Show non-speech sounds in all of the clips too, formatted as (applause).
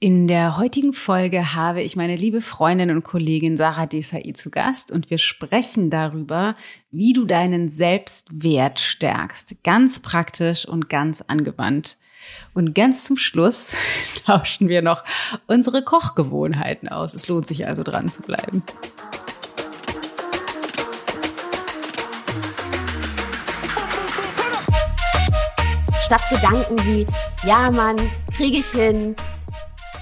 In der heutigen Folge habe ich meine liebe Freundin und Kollegin Sarah Desai zu Gast und wir sprechen darüber, wie du deinen Selbstwert stärkst. Ganz praktisch und ganz angewandt. Und ganz zum Schluss (laughs) tauschen wir noch unsere Kochgewohnheiten aus. Es lohnt sich also dran zu bleiben. Statt Gedanken wie, ja Mann, kriege ich hin,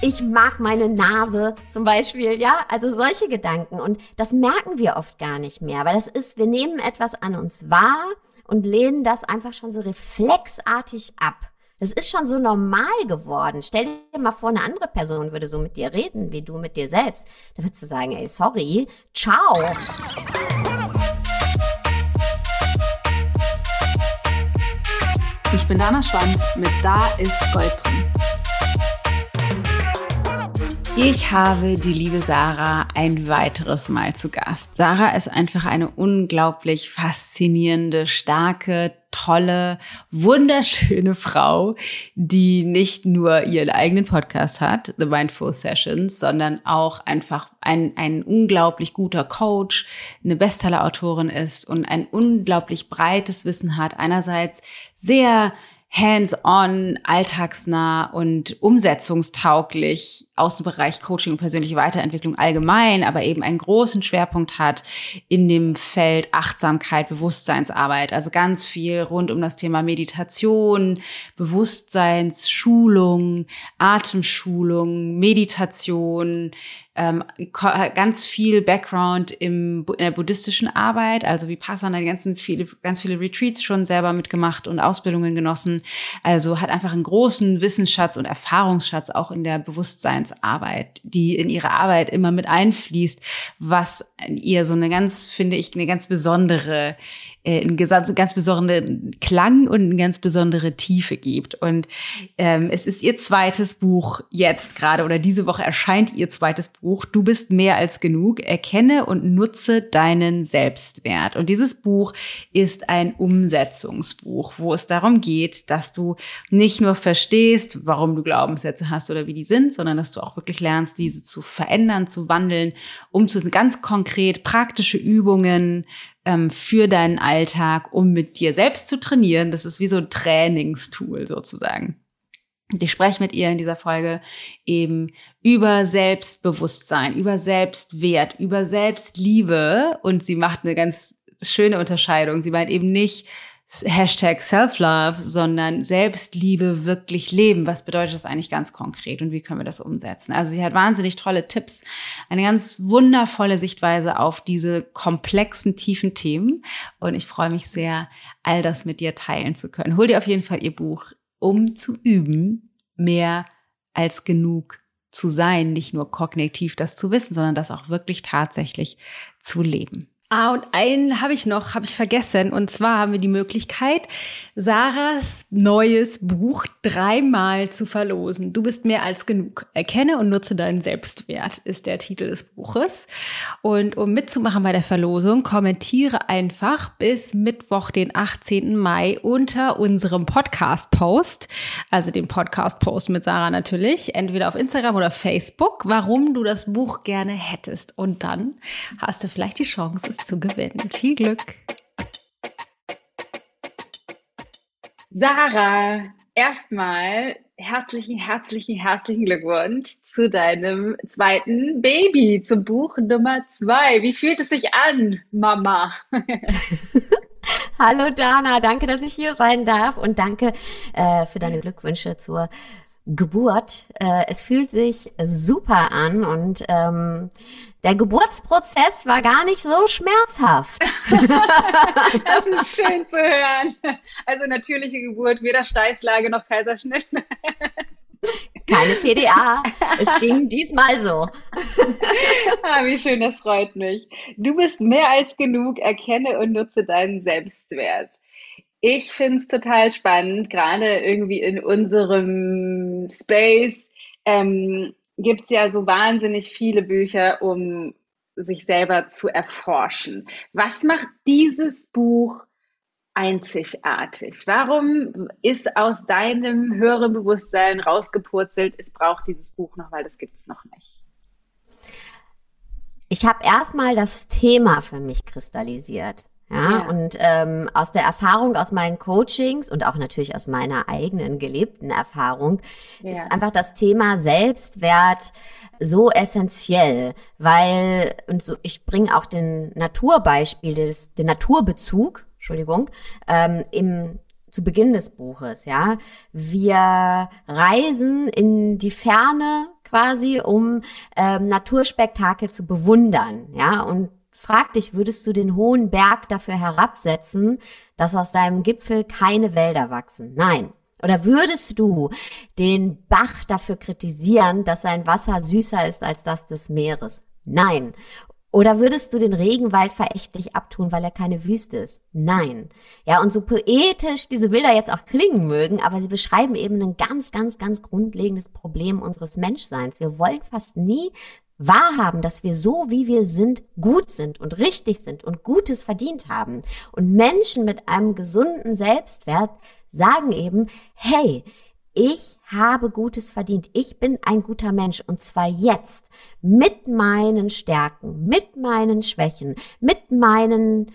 ich mag meine Nase zum Beispiel, ja, also solche Gedanken. Und das merken wir oft gar nicht mehr, weil das ist, wir nehmen etwas an uns wahr und lehnen das einfach schon so reflexartig ab. Das ist schon so normal geworden. Stell dir mal vor, eine andere Person würde so mit dir reden, wie du mit dir selbst. Da würdest du sagen, ey, sorry, ciao. Ich bin Dana Schwand mit Da ist Gold drin. Ich habe die liebe Sarah ein weiteres Mal zu Gast. Sarah ist einfach eine unglaublich faszinierende, starke, tolle, wunderschöne Frau, die nicht nur ihren eigenen Podcast hat, The Mindful Sessions, sondern auch einfach ein, ein unglaublich guter Coach, eine Bestseller-Autorin ist und ein unglaublich breites Wissen hat. Einerseits sehr hands-on, alltagsnah und umsetzungstauglich aus dem Bereich Coaching und persönliche Weiterentwicklung allgemein, aber eben einen großen Schwerpunkt hat in dem Feld Achtsamkeit, Bewusstseinsarbeit, also ganz viel rund um das Thema Meditation, Bewusstseinsschulung, Atemschulung, Meditation, ähm, ganz viel Background im, in der buddhistischen Arbeit, also wie Vipassana, ganzen viele, ganz viele Retreats schon selber mitgemacht und Ausbildungen genossen. Also hat einfach einen großen Wissensschatz und Erfahrungsschatz auch in der Bewusstseinsarbeit, die in ihre Arbeit immer mit einfließt, was ihr so eine ganz, finde ich, eine ganz besondere äh, einen ganz, ganz besonderen Klang und eine ganz besondere Tiefe gibt. Und ähm, es ist ihr zweites Buch jetzt gerade oder diese Woche erscheint ihr zweites Buch. Du bist mehr als genug. Erkenne und nutze deinen Selbstwert. Und dieses Buch ist ein Umsetzungsbuch, wo es darum geht, dass du nicht nur verstehst, warum du Glaubenssätze hast oder wie die sind, sondern dass du auch wirklich lernst, diese zu verändern, zu wandeln, um zu ganz konkret praktische Übungen ähm, für deinen Alltag, um mit dir selbst zu trainieren. Das ist wie so ein Trainingstool sozusagen. Ich spreche mit ihr in dieser Folge eben über Selbstbewusstsein, über Selbstwert, über Selbstliebe. Und sie macht eine ganz schöne Unterscheidung. Sie meint eben nicht, Hashtag Self-Love, sondern Selbstliebe wirklich leben. Was bedeutet das eigentlich ganz konkret und wie können wir das umsetzen? Also sie hat wahnsinnig tolle Tipps, eine ganz wundervolle Sichtweise auf diese komplexen, tiefen Themen und ich freue mich sehr, all das mit dir teilen zu können. Hol dir auf jeden Fall ihr Buch, um zu üben, mehr als genug zu sein, nicht nur kognitiv das zu wissen, sondern das auch wirklich tatsächlich zu leben. Ah, und einen habe ich noch, habe ich vergessen. Und zwar haben wir die Möglichkeit, Sarahs neues Buch dreimal zu verlosen. Du bist mehr als genug. Erkenne und nutze deinen Selbstwert, ist der Titel des Buches. Und um mitzumachen bei der Verlosung, kommentiere einfach bis Mittwoch, den 18. Mai unter unserem Podcast-Post, also dem Podcast-Post mit Sarah natürlich, entweder auf Instagram oder Facebook, warum du das Buch gerne hättest. Und dann hast du vielleicht die Chance, zu gewinnen. Viel Glück! Sarah, erstmal herzlichen, herzlichen, herzlichen Glückwunsch zu deinem zweiten Baby, zum Buch Nummer zwei. Wie fühlt es sich an, Mama? (laughs) Hallo Dana, danke, dass ich hier sein darf und danke äh, für deine Glückwünsche zur Geburt. Äh, es fühlt sich super an und ähm, der Geburtsprozess war gar nicht so schmerzhaft. (laughs) das ist (laughs) schön zu hören. Also natürliche Geburt, weder Steißlage noch Kaiserschnitt. Keine PDA. (laughs) Es ging diesmal so. ah, wie schön, das freut mich. Du bist mehr als genug. Erkenne und nutze deinen Selbstwert. Ich finde es total spannend, gerade irgendwie in unserem Space ähm, gibt es ja so wahnsinnig viele Bücher, um sich selber zu erforschen. Was macht dieses Buch einzigartig? Warum ist aus deinem höheren Bewusstsein rausgepurzelt, es braucht dieses Buch noch, weil das gibt es noch nicht? Ich habe erstmal das Thema für mich kristallisiert. Ja, ja. und ähm, aus der Erfahrung, aus meinen Coachings und auch natürlich aus meiner eigenen gelebten Erfahrung ja. ist einfach das Thema Selbstwert so essentiell, weil und so, ich bringe auch den Naturbeispiel, des, den Naturbezug, Entschuldigung, ähm, im zu Beginn des Buches, ja. Wir reisen in die Ferne quasi, um ähm, Naturspektakel zu bewundern, ja. Und frag dich, würdest du den hohen Berg dafür herabsetzen, dass auf seinem Gipfel keine Wälder wachsen? Nein. Oder würdest du den Bach dafür kritisieren, dass sein Wasser süßer ist als das des Meeres? Nein. Oder würdest du den Regenwald verächtlich abtun, weil er keine Wüste ist? Nein. Ja, und so poetisch diese Bilder jetzt auch klingen mögen, aber sie beschreiben eben ein ganz, ganz, ganz grundlegendes Problem unseres Menschseins. Wir wollen fast nie wahrhaben, dass wir so, wie wir sind, gut sind und richtig sind und Gutes verdient haben. Und Menschen mit einem gesunden Selbstwert sagen eben, hey, ich habe Gutes verdient. Ich bin ein guter Mensch und zwar jetzt mit meinen Stärken, mit meinen Schwächen, mit meinen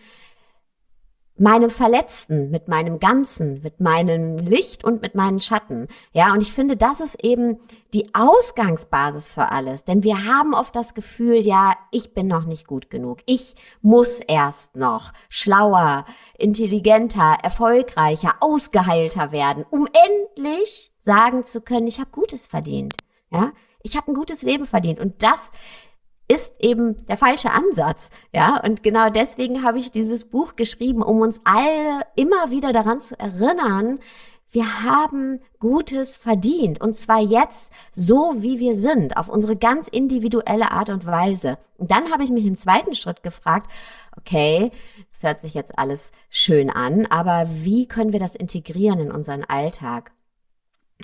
meinem Verletzten, mit meinem Ganzen, mit meinem Licht und mit meinen Schatten. Ja, und ich finde, das ist eben die Ausgangsbasis für alles. Denn wir haben oft das Gefühl, ja, ich bin noch nicht gut genug. Ich muss erst noch schlauer, intelligenter, erfolgreicher, ausgeheilter werden, um endlich sagen zu können, ich habe Gutes verdient. Ja, ich habe ein gutes Leben verdient. Und das ist eben der falsche Ansatz. Ja, und genau deswegen habe ich dieses Buch geschrieben, um uns alle immer wieder daran zu erinnern, wir haben Gutes verdient. Und zwar jetzt so, wie wir sind, auf unsere ganz individuelle Art und Weise. Und dann habe ich mich im zweiten Schritt gefragt, okay, das hört sich jetzt alles schön an, aber wie können wir das integrieren in unseren Alltag?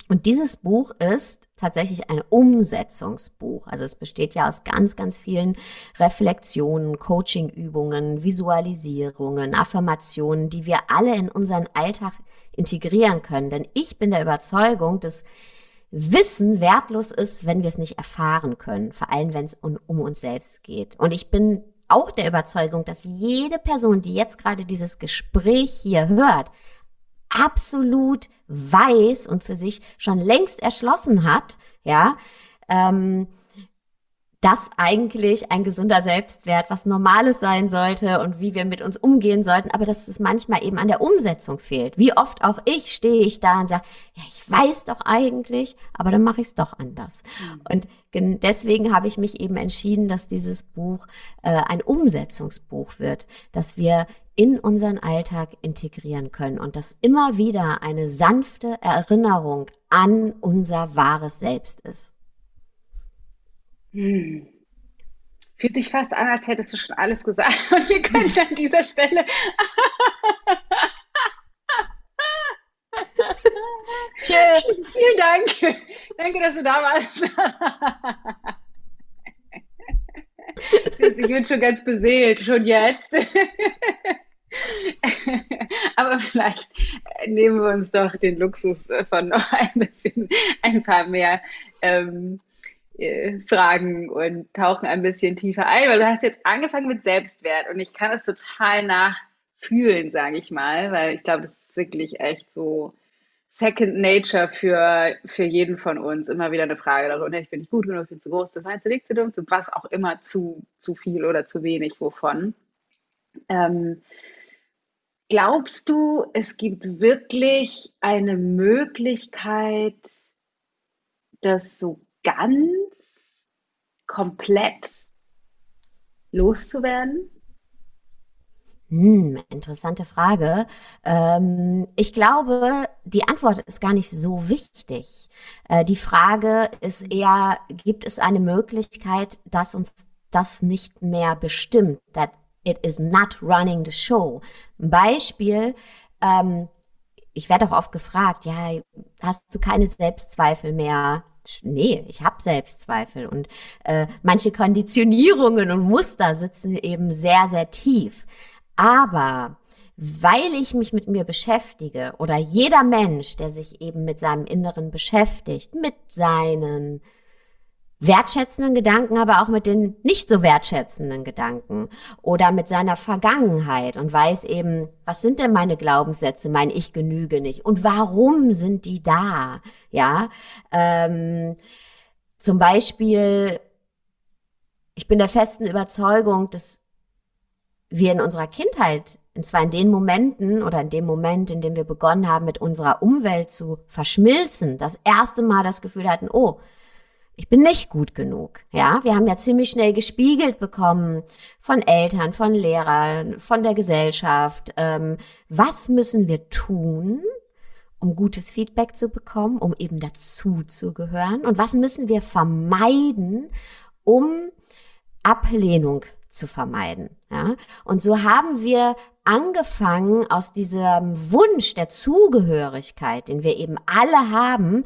Und dieses Buch ist tatsächlich ein Umsetzungsbuch. Also es besteht ja aus ganz, ganz vielen Reflexionen, Coachingübungen, Visualisierungen, Affirmationen, die wir alle in unseren Alltag integrieren können. Denn ich bin der Überzeugung, dass Wissen wertlos ist, wenn wir es nicht erfahren können, vor allem wenn es um, um uns selbst geht. Und ich bin auch der Überzeugung, dass jede Person, die jetzt gerade dieses Gespräch hier hört, absolut weiß und für sich schon längst erschlossen hat, ja, ähm, dass eigentlich ein gesunder Selbstwert was Normales sein sollte und wie wir mit uns umgehen sollten, aber dass es manchmal eben an der Umsetzung fehlt. Wie oft auch ich stehe ich da und sage, ja, ich weiß doch eigentlich, aber dann mache ich es doch anders. Mhm. Und deswegen habe ich mich eben entschieden, dass dieses Buch äh, ein Umsetzungsbuch wird, dass wir in unseren Alltag integrieren können und das immer wieder eine sanfte Erinnerung an unser wahres Selbst ist. Hm. Fühlt sich fast an, als hättest du schon alles gesagt (laughs) und wir können an dieser Stelle. (laughs) Tschüss. Vielen Dank. Danke, dass du da warst. ich bin schon ganz beseelt, schon jetzt. (laughs) Aber vielleicht nehmen wir uns doch den Luxus von noch (laughs) ein bisschen, ein paar mehr ähm, äh, Fragen und tauchen ein bisschen tiefer ein, weil du hast jetzt angefangen mit Selbstwert und ich kann es total nachfühlen, sage ich mal, weil ich glaube, das ist wirklich echt so Second Nature für, für jeden von uns. Immer wieder eine Frage darunter, ich bin nicht gut genug, ich bin zu groß, zu fein, zu dick, zu dumm, zu was auch immer, zu, zu viel oder zu wenig, wovon. Ähm, Glaubst du, es gibt wirklich eine Möglichkeit, das so ganz komplett loszuwerden? Hm, interessante Frage. Ähm, ich glaube, die Antwort ist gar nicht so wichtig. Äh, die Frage ist eher, gibt es eine Möglichkeit, dass uns das nicht mehr bestimmt, that It is not running the show. Ein Beispiel, ähm, ich werde auch oft gefragt, ja, hast du keine Selbstzweifel mehr? Nee, ich habe Selbstzweifel und äh, manche Konditionierungen und Muster sitzen eben sehr, sehr tief. Aber weil ich mich mit mir beschäftige oder jeder Mensch, der sich eben mit seinem Inneren beschäftigt, mit seinen wertschätzenden Gedanken, aber auch mit den nicht so wertschätzenden Gedanken oder mit seiner Vergangenheit und weiß eben, was sind denn meine Glaubenssätze, mein Ich genüge nicht und warum sind die da? Ja, ähm, zum Beispiel, ich bin der festen Überzeugung, dass wir in unserer Kindheit und zwar in den Momenten oder in dem Moment, in dem wir begonnen haben, mit unserer Umwelt zu verschmilzen, das erste Mal das Gefühl hatten, oh, ich bin nicht gut genug. Ja, wir haben ja ziemlich schnell gespiegelt bekommen von Eltern, von Lehrern, von der Gesellschaft. Ähm, was müssen wir tun, um gutes Feedback zu bekommen, um eben dazu zu gehören? Und was müssen wir vermeiden, um Ablehnung zu vermeiden? Ja, und so haben wir angefangen aus diesem Wunsch der Zugehörigkeit, den wir eben alle haben,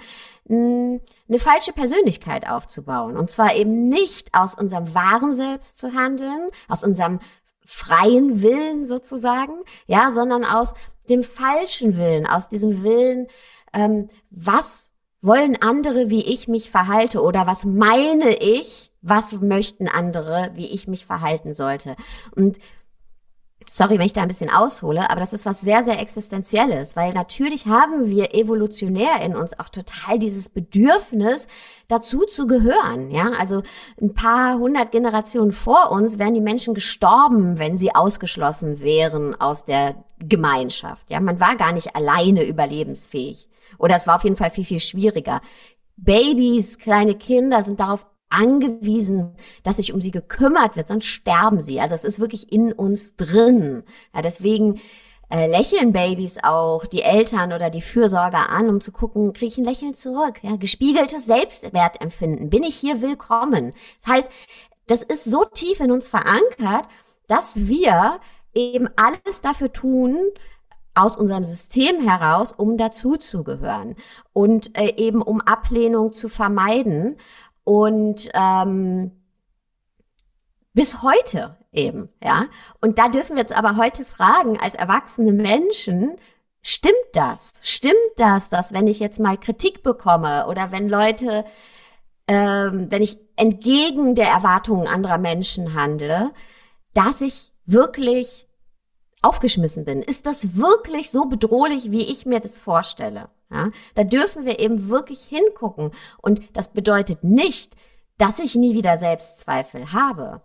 eine falsche Persönlichkeit aufzubauen. Und zwar eben nicht aus unserem wahren Selbst zu handeln, aus unserem freien Willen sozusagen, ja, sondern aus dem falschen Willen, aus diesem Willen, ähm, was wollen andere, wie ich mich verhalte oder was meine ich, was möchten andere, wie ich mich verhalten sollte. Und Sorry, wenn ich da ein bisschen aushole, aber das ist was sehr, sehr Existenzielles, weil natürlich haben wir evolutionär in uns auch total dieses Bedürfnis, dazu zu gehören. Ja, also ein paar hundert Generationen vor uns wären die Menschen gestorben, wenn sie ausgeschlossen wären aus der Gemeinschaft. Ja, man war gar nicht alleine überlebensfähig. Oder es war auf jeden Fall viel, viel schwieriger. Babys, kleine Kinder sind darauf angewiesen, dass sich um sie gekümmert wird, sonst sterben sie. Also es ist wirklich in uns drin. Ja, deswegen äh, lächeln Babys auch die Eltern oder die Fürsorger an, um zu gucken, kriege ich ein Lächeln zurück? Ja, gespiegeltes Selbstwertempfinden. Bin ich hier willkommen? Das heißt, das ist so tief in uns verankert, dass wir eben alles dafür tun, aus unserem System heraus, um dazuzugehören und äh, eben um Ablehnung zu vermeiden. Und ähm, bis heute eben, ja. Und da dürfen wir jetzt aber heute fragen, als erwachsene Menschen, stimmt das? Stimmt das, dass wenn ich jetzt mal Kritik bekomme oder wenn Leute, ähm, wenn ich entgegen der Erwartungen anderer Menschen handle, dass ich wirklich aufgeschmissen bin? Ist das wirklich so bedrohlich, wie ich mir das vorstelle? Ja, da dürfen wir eben wirklich hingucken. Und das bedeutet nicht, dass ich nie wieder Selbstzweifel habe.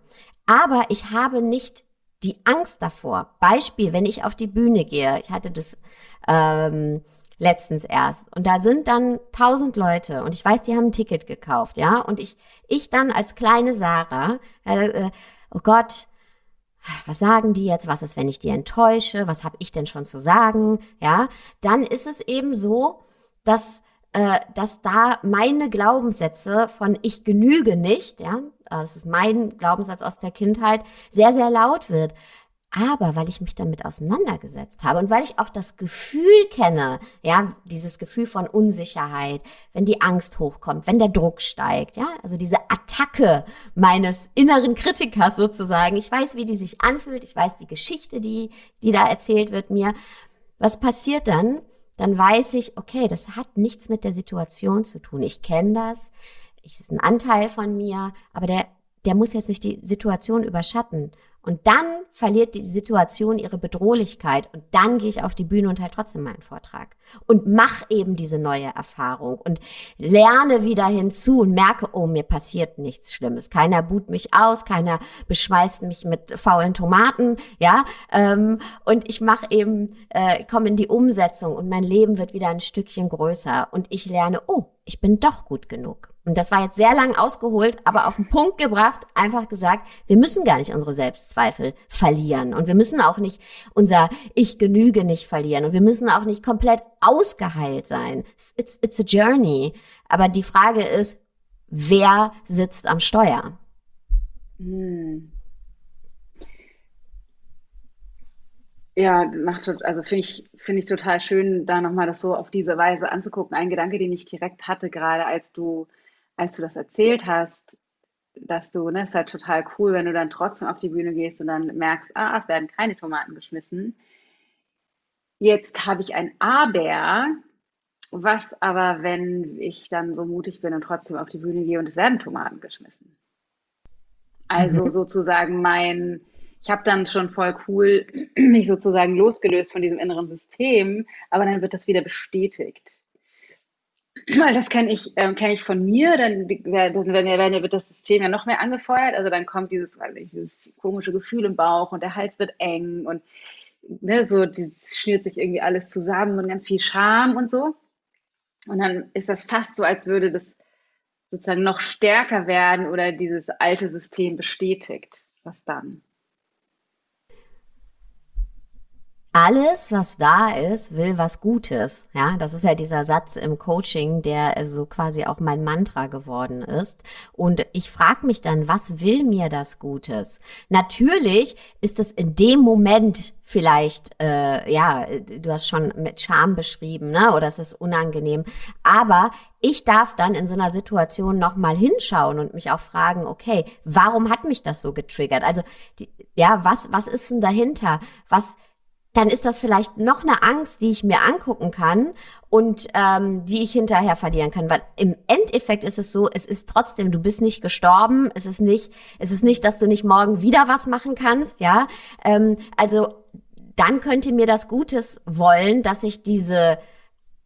Aber ich habe nicht die Angst davor. Beispiel, wenn ich auf die Bühne gehe, ich hatte das ähm, letztens erst und da sind dann tausend Leute und ich weiß, die haben ein Ticket gekauft, ja, und ich ich dann als kleine Sarah, äh, äh, oh Gott, was sagen die jetzt, was ist, wenn ich die enttäusche, was habe ich denn schon zu sagen, ja, dann ist es eben so, dass, äh, dass da meine Glaubenssätze von ich genüge nicht, ja, das ist mein Glaubenssatz aus der Kindheit, sehr, sehr laut wird. Aber weil ich mich damit auseinandergesetzt habe und weil ich auch das Gefühl kenne, ja, dieses Gefühl von Unsicherheit, wenn die Angst hochkommt, wenn der Druck steigt, ja, also diese Attacke meines inneren Kritikers sozusagen. Ich weiß, wie die sich anfühlt, ich weiß die Geschichte, die, die da erzählt wird mir. Was passiert dann? Dann weiß ich, okay, das hat nichts mit der Situation zu tun. Ich kenne das. Ich ist ein Anteil von mir, aber der, der muss jetzt nicht die Situation überschatten. Und dann verliert die Situation ihre Bedrohlichkeit. Und dann gehe ich auf die Bühne und halt trotzdem meinen Vortrag. Und mach eben diese neue Erfahrung. Und lerne wieder hinzu und merke, oh, mir passiert nichts Schlimmes. Keiner buht mich aus, keiner beschmeißt mich mit faulen Tomaten, ja. Ähm, und ich mache eben, äh, komme in die Umsetzung. Und mein Leben wird wieder ein Stückchen größer. Und ich lerne, oh, ich bin doch gut genug. Und das war jetzt sehr lang ausgeholt, aber auf den Punkt gebracht, einfach gesagt, wir müssen gar nicht unsere Selbstzweifel verlieren und wir müssen auch nicht unser Ich genüge nicht verlieren und wir müssen auch nicht komplett ausgeheilt sein. It's, it's a journey. Aber die Frage ist, wer sitzt am Steuer? Hm. Ja, macht also finde ich finde ich total schön, da nochmal das so auf diese Weise anzugucken. Ein Gedanke, den ich direkt hatte, gerade als du als du das erzählt hast, dass du, ne, ist halt total cool, wenn du dann trotzdem auf die Bühne gehst und dann merkst, ah, es werden keine Tomaten geschmissen. Jetzt habe ich ein Aber, was aber, wenn ich dann so mutig bin und trotzdem auf die Bühne gehe und es werden Tomaten geschmissen. Also mhm. sozusagen mein, ich habe dann schon voll cool (clears throat) mich sozusagen losgelöst von diesem inneren System, aber dann wird das wieder bestätigt. (clears throat) Weil das kenne ich, ähm, kenn ich von mir, dann, dann werden, wird das System ja noch mehr angefeuert. Also dann kommt dieses, ich, dieses komische Gefühl im Bauch und der Hals wird eng und ne, so dieses schnürt sich irgendwie alles zusammen und ganz viel Scham und so. Und dann ist das fast so, als würde das sozusagen noch stärker werden oder dieses alte System bestätigt. Was dann? Alles, was da ist, will was Gutes. Ja, das ist ja dieser Satz im Coaching, der so quasi auch mein Mantra geworden ist. Und ich frage mich dann, was will mir das Gutes? Natürlich ist es in dem Moment vielleicht, äh, ja, du hast schon mit Scham beschrieben, ne? Oder es ist unangenehm. Aber ich darf dann in so einer Situation nochmal hinschauen und mich auch fragen, okay, warum hat mich das so getriggert? Also, die, ja, was, was ist denn dahinter? Was, dann ist das vielleicht noch eine Angst, die ich mir angucken kann und ähm, die ich hinterher verlieren kann. Weil im Endeffekt ist es so, es ist trotzdem, du bist nicht gestorben, es ist nicht, es ist nicht, dass du nicht morgen wieder was machen kannst, ja. Ähm, also dann könnte mir das Gutes wollen, dass ich diese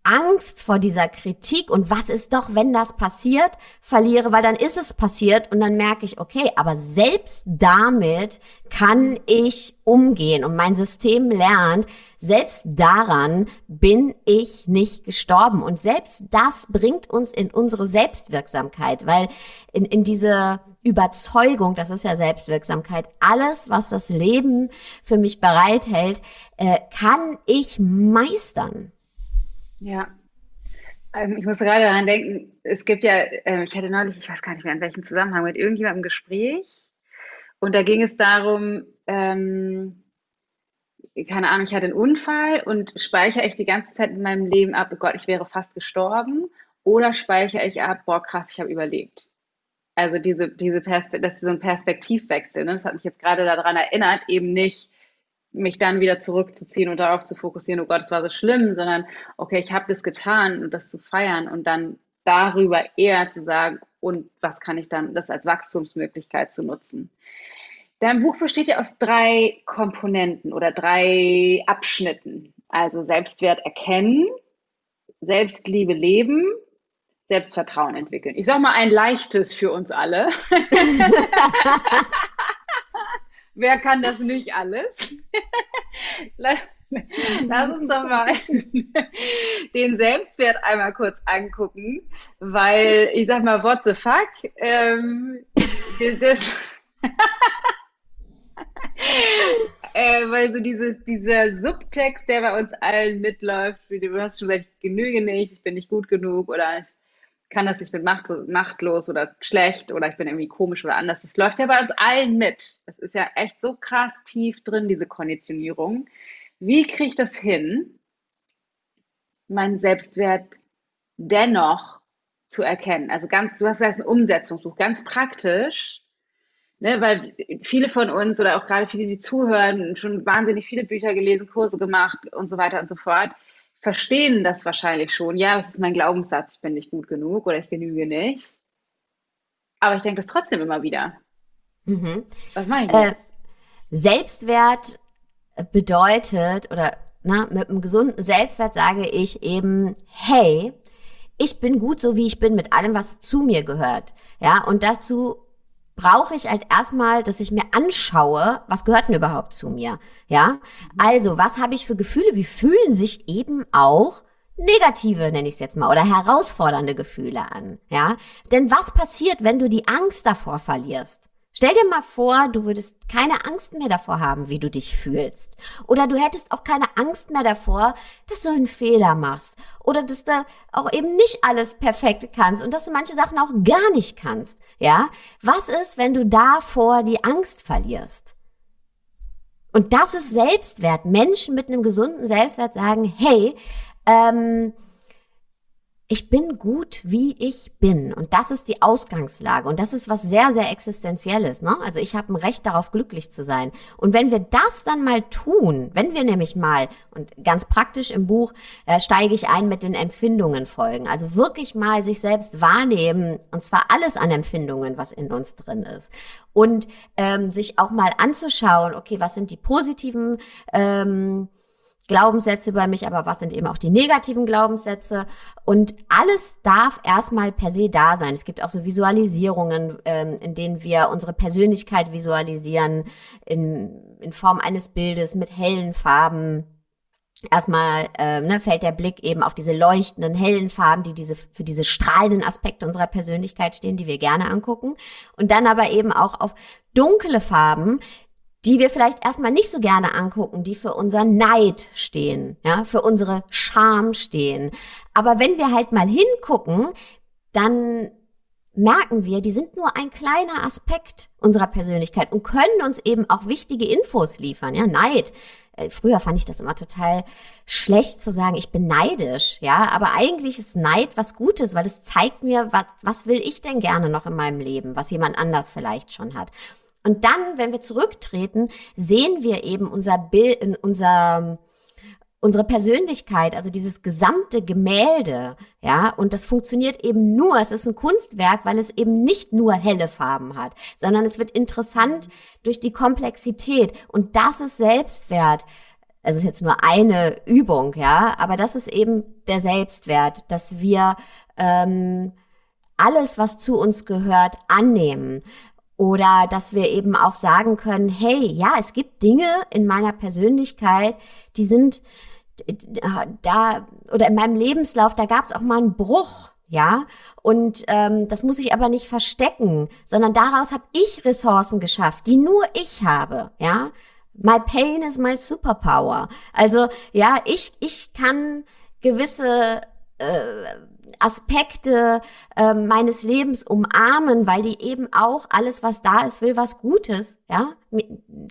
Angst vor dieser Kritik und was ist doch, wenn das passiert, verliere, weil dann ist es passiert und dann merke ich, okay, aber selbst damit kann ich umgehen und mein System lernt, selbst daran bin ich nicht gestorben und selbst das bringt uns in unsere Selbstwirksamkeit, weil in, in diese Überzeugung, das ist ja Selbstwirksamkeit, alles, was das Leben für mich bereithält, äh, kann ich meistern. Ja. Ähm, ich muss gerade daran denken, es gibt ja, äh, ich hatte neulich, ich weiß gar nicht mehr in welchem Zusammenhang, mit irgendjemandem ein Gespräch und da ging es darum, ähm, keine Ahnung, ich hatte einen Unfall und speichere ich die ganze Zeit in meinem Leben ab, oh Gott, ich wäre fast gestorben oder speichere ich ab, boah, krass, ich habe überlebt. Also diese, diese Perspe das ist so ein Perspektivwechsel. Ne? Das hat mich jetzt gerade daran erinnert, eben nicht mich dann wieder zurückzuziehen und darauf zu fokussieren, oh Gott, es war so schlimm, sondern okay, ich habe das getan und das zu feiern und dann darüber eher zu sagen, und was kann ich dann, das als Wachstumsmöglichkeit zu nutzen. Dein Buch besteht ja aus drei Komponenten oder drei Abschnitten. Also Selbstwert erkennen, Selbstliebe leben, Selbstvertrauen entwickeln. Ich sage mal ein leichtes für uns alle. (laughs) (laughs) Wer kann das nicht alles? (laughs) Lass, uns doch mal (laughs) den Selbstwert einmal kurz angucken, weil ich sag mal, what the fuck? Ähm, das, (laughs) äh, weil so dieses, dieser Subtext, der bei uns allen mitläuft, du hast schon gesagt, ich genüge nicht, ich bin nicht gut genug oder ich kann das, ich bin machtlos, machtlos oder schlecht oder ich bin irgendwie komisch oder anders. Das läuft ja bei uns allen mit. Das ist ja echt so krass tief drin, diese Konditionierung. Wie kriege ich das hin, meinen Selbstwert dennoch zu erkennen? Also ganz, du hast gesagt, ein Umsetzungsbuch, ganz praktisch, ne, weil viele von uns oder auch gerade viele, die zuhören, schon wahnsinnig viele Bücher gelesen, Kurse gemacht und so weiter und so fort verstehen das wahrscheinlich schon. Ja, das ist mein Glaubenssatz, ich bin nicht gut genug oder ich genüge nicht. Aber ich denke das trotzdem immer wieder. Mhm. Was meine ich? Äh, Selbstwert bedeutet oder na, mit einem gesunden Selbstwert sage ich eben, hey, ich bin gut so wie ich bin mit allem, was zu mir gehört. Ja, und dazu brauche ich halt erstmal, dass ich mir anschaue, was gehört denn überhaupt zu mir? Ja, also was habe ich für Gefühle? Wie fühlen sich eben auch negative, nenne ich es jetzt mal, oder herausfordernde Gefühle an? Ja, denn was passiert, wenn du die Angst davor verlierst? Stell dir mal vor, du würdest keine Angst mehr davor haben, wie du dich fühlst. Oder du hättest auch keine Angst mehr davor, dass du einen Fehler machst. Oder dass du auch eben nicht alles perfekt kannst und dass du manche Sachen auch gar nicht kannst. Ja? Was ist, wenn du davor die Angst verlierst? Und das ist Selbstwert. Menschen mit einem gesunden Selbstwert sagen, hey, ähm, ich bin gut, wie ich bin. Und das ist die Ausgangslage. Und das ist was sehr, sehr Existenzielles. Ne? Also ich habe ein Recht darauf, glücklich zu sein. Und wenn wir das dann mal tun, wenn wir nämlich mal, und ganz praktisch im Buch äh, steige ich ein mit den Empfindungen folgen, also wirklich mal sich selbst wahrnehmen, und zwar alles an Empfindungen, was in uns drin ist. Und ähm, sich auch mal anzuschauen, okay, was sind die positiven ähm, Glaubenssätze über mich, aber was sind eben auch die negativen Glaubenssätze? Und alles darf erstmal per se da sein. Es gibt auch so Visualisierungen, ähm, in denen wir unsere Persönlichkeit visualisieren, in, in Form eines Bildes mit hellen Farben. Erstmal ähm, ne, fällt der Blick eben auf diese leuchtenden, hellen Farben, die diese, für diese strahlenden Aspekte unserer Persönlichkeit stehen, die wir gerne angucken. Und dann aber eben auch auf dunkle Farben, die wir vielleicht erstmal nicht so gerne angucken, die für unser Neid stehen, ja, für unsere Scham stehen. Aber wenn wir halt mal hingucken, dann merken wir, die sind nur ein kleiner Aspekt unserer Persönlichkeit und können uns eben auch wichtige Infos liefern, ja, Neid. Äh, früher fand ich das immer total schlecht zu sagen, ich bin neidisch, ja, aber eigentlich ist Neid was Gutes, weil es zeigt mir, was, was will ich denn gerne noch in meinem Leben, was jemand anders vielleicht schon hat. Und dann, wenn wir zurücktreten, sehen wir eben unser Bild, unser, unsere Persönlichkeit, also dieses gesamte Gemälde, ja, und das funktioniert eben nur, es ist ein Kunstwerk, weil es eben nicht nur helle Farben hat, sondern es wird interessant durch die Komplexität und das ist Selbstwert. Es ist jetzt nur eine Übung, ja, aber das ist eben der Selbstwert, dass wir ähm, alles, was zu uns gehört, annehmen. Oder dass wir eben auch sagen können, hey, ja, es gibt Dinge in meiner Persönlichkeit, die sind da oder in meinem Lebenslauf, da gab es auch mal einen Bruch, ja. Und ähm, das muss ich aber nicht verstecken, sondern daraus habe ich Ressourcen geschafft, die nur ich habe, ja. My pain is my superpower. Also ja, ich ich kann gewisse äh, Aspekte äh, meines Lebens umarmen, weil die eben auch alles, was da ist, will was Gutes, ja,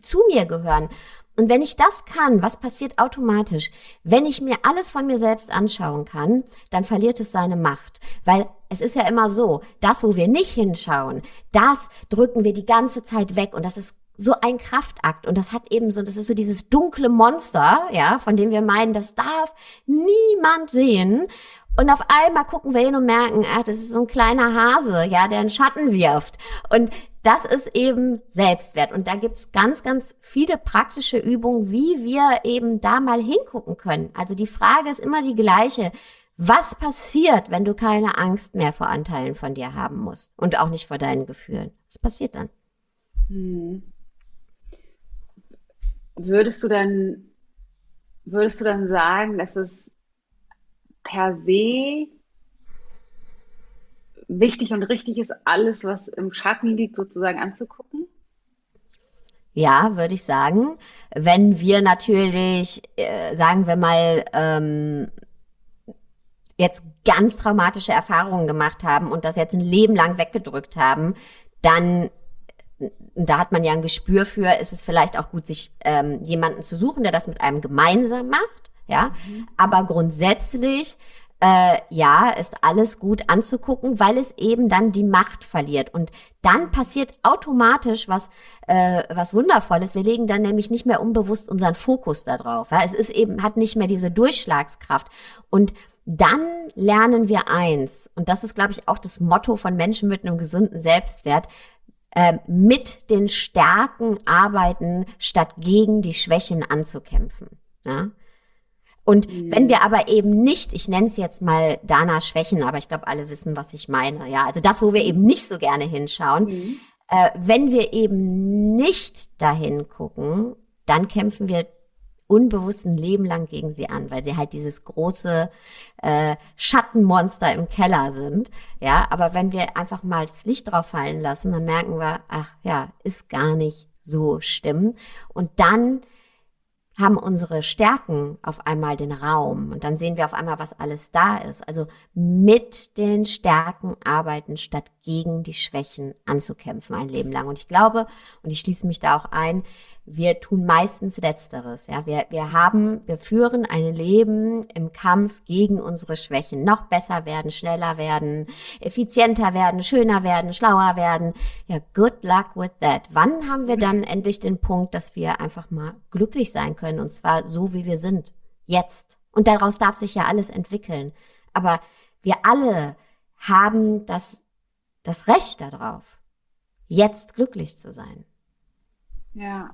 zu mir gehören. Und wenn ich das kann, was passiert automatisch? Wenn ich mir alles von mir selbst anschauen kann, dann verliert es seine Macht. Weil es ist ja immer so, das, wo wir nicht hinschauen, das drücken wir die ganze Zeit weg und das ist so ein Kraftakt und das hat eben so, das ist so dieses dunkle Monster, ja, von dem wir meinen, das darf niemand sehen und auf einmal gucken wir hin und merken, ach, das ist so ein kleiner Hase, ja, der einen Schatten wirft. Und das ist eben Selbstwert. Und da gibt's ganz, ganz viele praktische Übungen, wie wir eben da mal hingucken können. Also die Frage ist immer die gleiche. Was passiert, wenn du keine Angst mehr vor Anteilen von dir haben musst und auch nicht vor deinen Gefühlen? Was passiert dann? Hm. Würdest du dann, würdest du dann sagen, dass es per se wichtig und richtig ist, alles, was im Schatten liegt, sozusagen anzugucken? Ja, würde ich sagen. Wenn wir natürlich, äh, sagen wir mal, ähm, jetzt ganz traumatische Erfahrungen gemacht haben und das jetzt ein Leben lang weggedrückt haben, dann da hat man ja ein Gespür für, ist es vielleicht auch gut, sich ähm, jemanden zu suchen, der das mit einem gemeinsam macht ja. Mhm. Aber grundsätzlich äh, ja, ist alles gut anzugucken, weil es eben dann die Macht verliert. Und dann passiert automatisch was, äh, was Wundervolles. Wir legen dann nämlich nicht mehr unbewusst unseren Fokus darauf. Ja? Es ist eben, hat nicht mehr diese Durchschlagskraft. Und dann lernen wir eins, und das ist, glaube ich, auch das Motto von Menschen mit einem gesunden Selbstwert, äh, mit den Stärken arbeiten, statt gegen die Schwächen anzukämpfen. Ja? Und mhm. wenn wir aber eben nicht, ich nenne es jetzt mal Dana Schwächen, aber ich glaube, alle wissen, was ich meine. Ja, also das, wo wir eben nicht so gerne hinschauen, mhm. äh, wenn wir eben nicht dahin gucken, dann kämpfen wir unbewusst ein Leben lang gegen sie an, weil sie halt dieses große äh, Schattenmonster im Keller sind. Ja, aber wenn wir einfach mal das Licht drauf fallen lassen, dann merken wir, ach ja, ist gar nicht so schlimm. Und dann haben unsere Stärken auf einmal den Raum und dann sehen wir auf einmal, was alles da ist. Also mit den Stärken arbeiten, statt gegen die Schwächen anzukämpfen ein Leben lang. Und ich glaube, und ich schließe mich da auch ein, wir tun meistens Letzteres. Ja, wir, wir haben, wir führen ein Leben im Kampf gegen unsere Schwächen. Noch besser werden, schneller werden, effizienter werden, schöner werden, schlauer werden. Ja, good luck with that. Wann haben wir dann endlich den Punkt, dass wir einfach mal glücklich sein können und zwar so, wie wir sind? Jetzt. Und daraus darf sich ja alles entwickeln. Aber wir alle haben das, das Recht darauf, jetzt glücklich zu sein. Ja,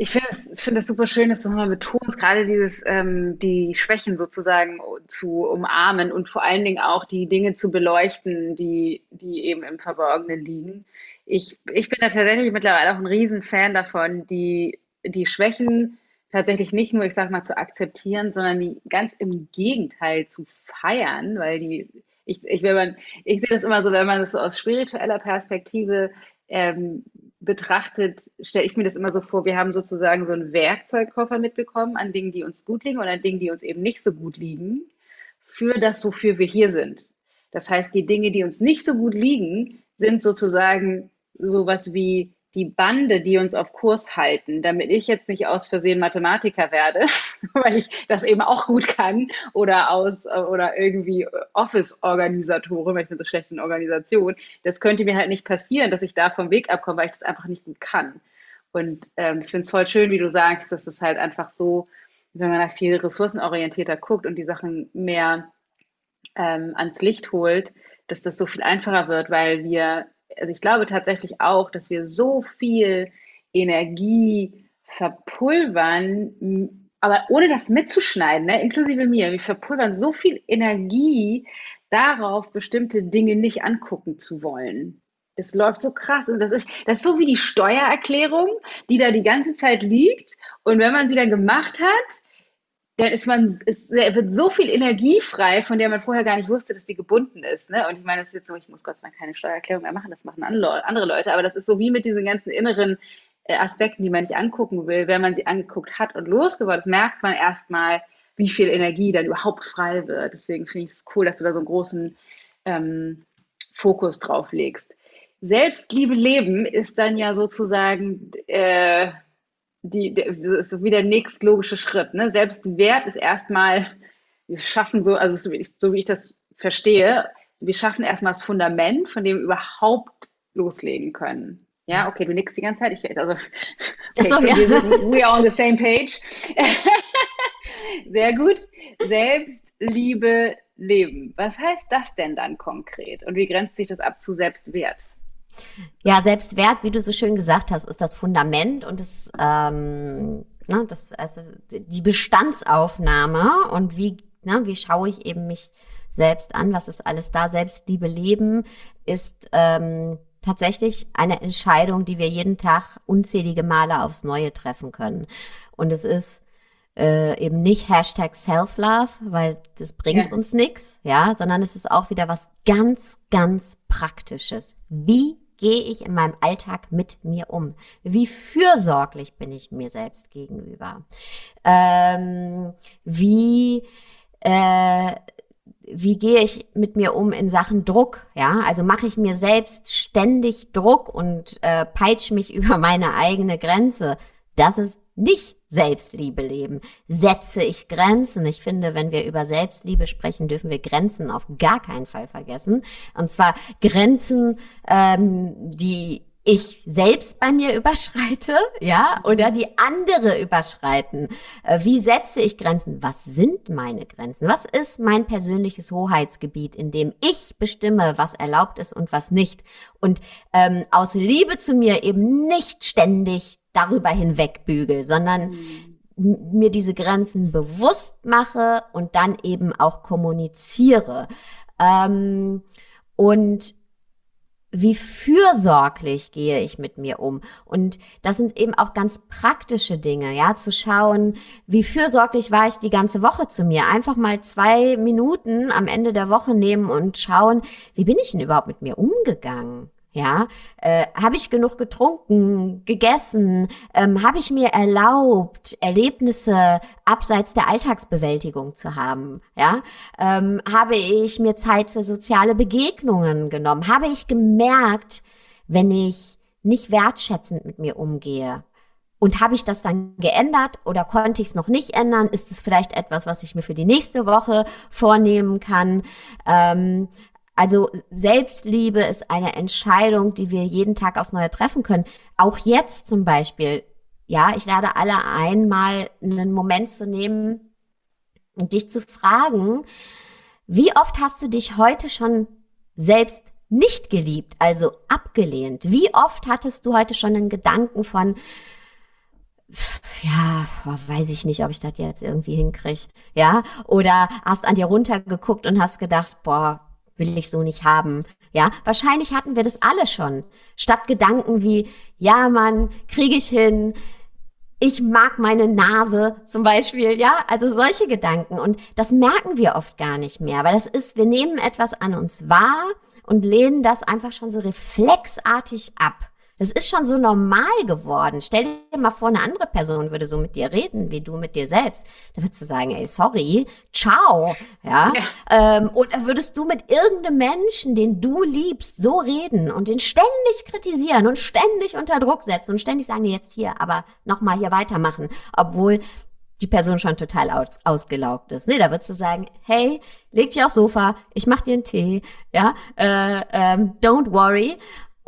ich finde es ich finde es super schön, dass du nochmal betonst, gerade dieses, ähm, die Schwächen sozusagen zu umarmen und vor allen Dingen auch die Dinge zu beleuchten, die, die eben im Verborgenen liegen. Ich, ich bin da tatsächlich mittlerweile auch ein Riesenfan davon, die, die Schwächen tatsächlich nicht nur, ich sag mal, zu akzeptieren, sondern die ganz im Gegenteil zu feiern, weil die, ich, ich, wenn man, ich sehe das immer so, wenn man das so aus spiritueller Perspektive ähm, betrachtet, stelle ich mir das immer so vor, wir haben sozusagen so einen Werkzeugkoffer mitbekommen an Dingen, die uns gut liegen und an Dingen, die uns eben nicht so gut liegen, für das, wofür wir hier sind. Das heißt, die Dinge, die uns nicht so gut liegen, sind sozusagen sowas wie die Bande, die uns auf Kurs halten, damit ich jetzt nicht aus Versehen Mathematiker werde, (laughs) weil ich das eben auch gut kann oder aus oder irgendwie Office-Organisatorin, weil ich bin so schlecht in Organisation. Das könnte mir halt nicht passieren, dass ich da vom Weg abkomme, weil ich das einfach nicht gut kann. Und ähm, ich finde es voll schön, wie du sagst, dass es halt einfach so, wenn man da viel ressourcenorientierter guckt und die Sachen mehr ähm, ans Licht holt, dass das so viel einfacher wird, weil wir also ich glaube tatsächlich auch, dass wir so viel Energie verpulvern, aber ohne das mitzuschneiden, ne, inklusive mir, wir verpulvern so viel Energie darauf, bestimmte Dinge nicht angucken zu wollen. Das läuft so krass. Und das ist, das ist so wie die Steuererklärung, die da die ganze Zeit liegt. Und wenn man sie dann gemacht hat, dann ist man, es wird so viel Energie frei, von der man vorher gar nicht wusste, dass sie gebunden ist. Ne? Und ich meine, es ist jetzt so, ich muss Gott sei Dank keine Steuererklärung mehr machen, das machen andere Leute, aber das ist so wie mit diesen ganzen inneren äh, Aspekten, die man nicht angucken will. Wenn man sie angeguckt hat und losgeworden ist, merkt man erstmal, wie viel Energie dann überhaupt frei wird. Deswegen finde ich es cool, dass du da so einen großen ähm, Fokus drauf legst. Selbstliebe leben ist dann ja sozusagen äh, die, der, ist so wie der nächstlogische Schritt. Ne? Selbstwert ist erstmal, wir schaffen so, also so wie, ich, so wie ich das verstehe, wir schaffen erstmal das Fundament, von dem wir überhaupt loslegen können. Ja, okay, du nickst die ganze Zeit. Ich, also, okay, so, ja. we are on the same page. (laughs) Sehr gut. Selbstliebe leben. Was heißt das denn dann konkret? Und wie grenzt sich das ab zu Selbstwert? Ja, Selbstwert, wie du so schön gesagt hast, ist das Fundament und das, ähm, ne, das also die Bestandsaufnahme und wie, ne, wie schaue ich eben mich selbst an, was ist alles da. Selbstliebe leben ist ähm, tatsächlich eine Entscheidung, die wir jeden Tag unzählige Male aufs Neue treffen können. Und es ist äh, eben nicht Hashtag Self-Love, weil das bringt ja. uns nichts, ja, sondern es ist auch wieder was ganz, ganz Praktisches. Wie gehe ich in meinem Alltag mit mir um? Wie fürsorglich bin ich mir selbst gegenüber? Ähm, wie äh, wie gehe ich mit mir um in Sachen Druck? Ja, also mache ich mir selbst ständig Druck und äh, peitsche mich (laughs) über meine eigene Grenze. Das ist nicht Selbstliebe leben. Setze ich Grenzen? Ich finde, wenn wir über Selbstliebe sprechen, dürfen wir Grenzen auf gar keinen Fall vergessen. Und zwar Grenzen, ähm, die ich selbst bei mir (laughs) überschreite, ja, oder die andere überschreiten. Äh, wie setze ich Grenzen? Was sind meine Grenzen? Was ist mein persönliches Hoheitsgebiet, in dem ich bestimme, was erlaubt ist und was nicht? Und ähm, aus Liebe zu mir eben nicht ständig darüber hinwegbügel, sondern mhm. mir diese Grenzen bewusst mache und dann eben auch kommuniziere. Ähm, und wie fürsorglich gehe ich mit mir um? Und das sind eben auch ganz praktische Dinge, ja, zu schauen, wie fürsorglich war ich die ganze Woche zu mir? Einfach mal zwei Minuten am Ende der Woche nehmen und schauen, wie bin ich denn überhaupt mit mir umgegangen? Ja, äh, habe ich genug getrunken, gegessen? Ähm, habe ich mir erlaubt, Erlebnisse abseits der Alltagsbewältigung zu haben? Ja, ähm, habe ich mir Zeit für soziale Begegnungen genommen? Habe ich gemerkt, wenn ich nicht wertschätzend mit mir umgehe. Und habe ich das dann geändert oder konnte ich es noch nicht ändern? Ist es vielleicht etwas, was ich mir für die nächste Woche vornehmen kann? Ähm, also Selbstliebe ist eine Entscheidung, die wir jeden Tag aufs Neue treffen können. Auch jetzt zum Beispiel. Ja, ich lade alle ein, mal einen Moment zu nehmen und dich zu fragen, wie oft hast du dich heute schon selbst nicht geliebt, also abgelehnt? Wie oft hattest du heute schon einen Gedanken von, ja, weiß ich nicht, ob ich das jetzt irgendwie hinkriege, ja? Oder hast an dir runtergeguckt und hast gedacht, boah, will ich so nicht haben. Ja, wahrscheinlich hatten wir das alle schon. Statt Gedanken wie, ja, Mann, kriege ich hin, ich mag meine Nase zum Beispiel, ja, also solche Gedanken. Und das merken wir oft gar nicht mehr, weil das ist, wir nehmen etwas an uns wahr und lehnen das einfach schon so reflexartig ab. Das ist schon so normal geworden. Stell dir mal vor, eine andere Person würde so mit dir reden, wie du mit dir selbst. Da würdest du sagen, ey, sorry, ciao, ja. ja. Ähm, oder würdest du mit irgendeinem Menschen, den du liebst, so reden und den ständig kritisieren und ständig unter Druck setzen und ständig sagen, jetzt hier, aber nochmal hier weitermachen, obwohl die Person schon total aus, ausgelaugt ist. Nee, da würdest du sagen, hey, leg dich aufs Sofa, ich mach dir einen Tee, ja, äh, ähm, don't worry.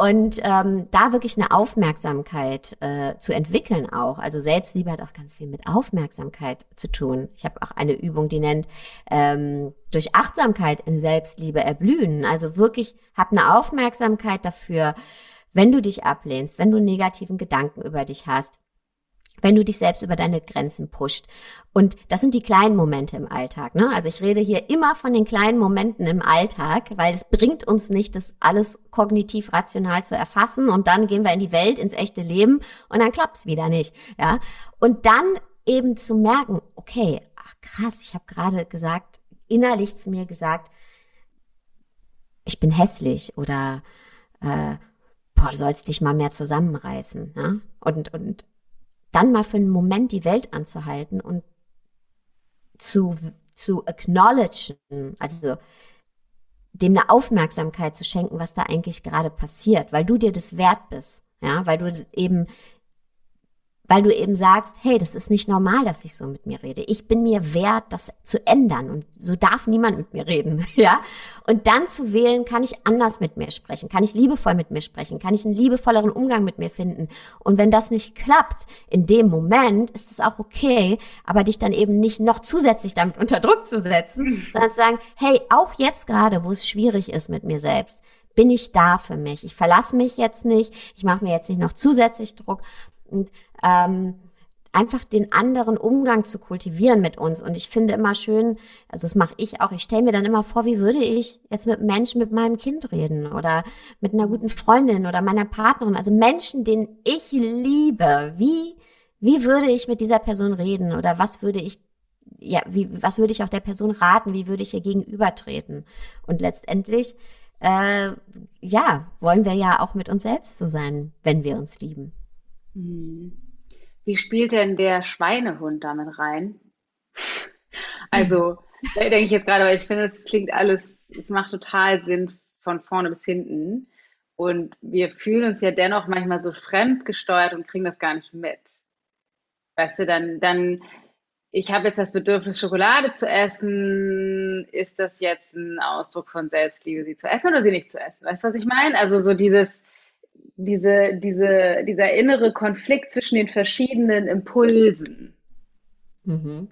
Und ähm, da wirklich eine Aufmerksamkeit äh, zu entwickeln auch. Also Selbstliebe hat auch ganz viel mit Aufmerksamkeit zu tun. Ich habe auch eine Übung, die nennt ähm, durch Achtsamkeit in Selbstliebe erblühen. Also wirklich hab eine Aufmerksamkeit dafür, wenn du dich ablehnst, wenn du negativen Gedanken über dich hast, wenn du dich selbst über deine Grenzen pusht. Und das sind die kleinen Momente im Alltag. Ne? Also ich rede hier immer von den kleinen Momenten im Alltag, weil es bringt uns nicht, das alles kognitiv rational zu erfassen und dann gehen wir in die Welt, ins echte Leben und dann klappt's wieder nicht. Ja, und dann eben zu merken, okay, ach krass, ich habe gerade gesagt, innerlich zu mir gesagt, ich bin hässlich oder äh, boah, du sollst dich mal mehr zusammenreißen. Ne? Und und dann mal für einen Moment die Welt anzuhalten und zu, zu acknowledgen, also dem eine Aufmerksamkeit zu schenken, was da eigentlich gerade passiert, weil du dir das wert bist, ja, weil du eben weil du eben sagst, hey, das ist nicht normal, dass ich so mit mir rede. Ich bin mir wert, das zu ändern und so darf niemand mit mir reden, (laughs) ja? Und dann zu wählen, kann ich anders mit mir sprechen, kann ich liebevoll mit mir sprechen, kann ich einen liebevolleren Umgang mit mir finden. Und wenn das nicht klappt, in dem Moment ist es auch okay, aber dich dann eben nicht noch zusätzlich damit unter Druck zu setzen, mhm. sondern zu sagen, hey, auch jetzt gerade, wo es schwierig ist mit mir selbst, bin ich da für mich. Ich verlasse mich jetzt nicht, ich mache mir jetzt nicht noch zusätzlich Druck, und ähm, einfach den anderen Umgang zu kultivieren mit uns. Und ich finde immer schön, also das mache ich auch, ich stelle mir dann immer vor, wie würde ich jetzt mit Menschen mit meinem Kind reden oder mit einer guten Freundin oder meiner Partnerin, also Menschen, denen ich liebe. Wie, wie würde ich mit dieser Person reden oder was würde ich ja, wie, was würde ich auch der Person raten, wie würde ich ihr gegenübertreten? Und letztendlich, äh, ja, wollen wir ja auch mit uns selbst so sein, wenn wir uns lieben. Hm. Wie spielt denn der Schweinehund damit rein? (laughs) Also, da denke ich jetzt gerade, weil ich finde, es klingt alles, es macht total Sinn von vorne bis hinten. Und wir fühlen uns ja dennoch manchmal so fremdgesteuert und kriegen das gar nicht mit. Weißt du, dann, dann, ich habe jetzt das Bedürfnis, Schokolade zu essen. Ist das jetzt ein Ausdruck von Selbstliebe, sie zu essen oder sie nicht zu essen? Weißt du, was ich meine? Also so dieses, diese, diese, dieser innere Konflikt zwischen den verschiedenen Impulsen. Mhm.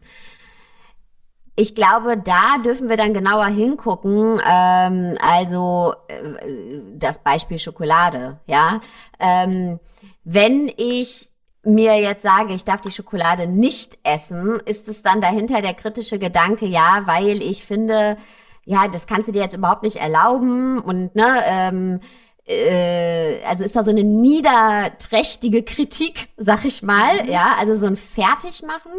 Ich glaube, da dürfen wir dann genauer hingucken. Ähm, also äh, das Beispiel Schokolade, ja. Ähm, wenn ich mir jetzt sage, ich darf die Schokolade nicht essen, ist es dann dahinter der kritische Gedanke, ja, weil ich finde, ja, das kannst du dir jetzt überhaupt nicht erlauben und ne, ähm, äh, also ist da so eine niederträchtige Kritik, sag ich mal, mhm. ja, also so ein Fertigmachen.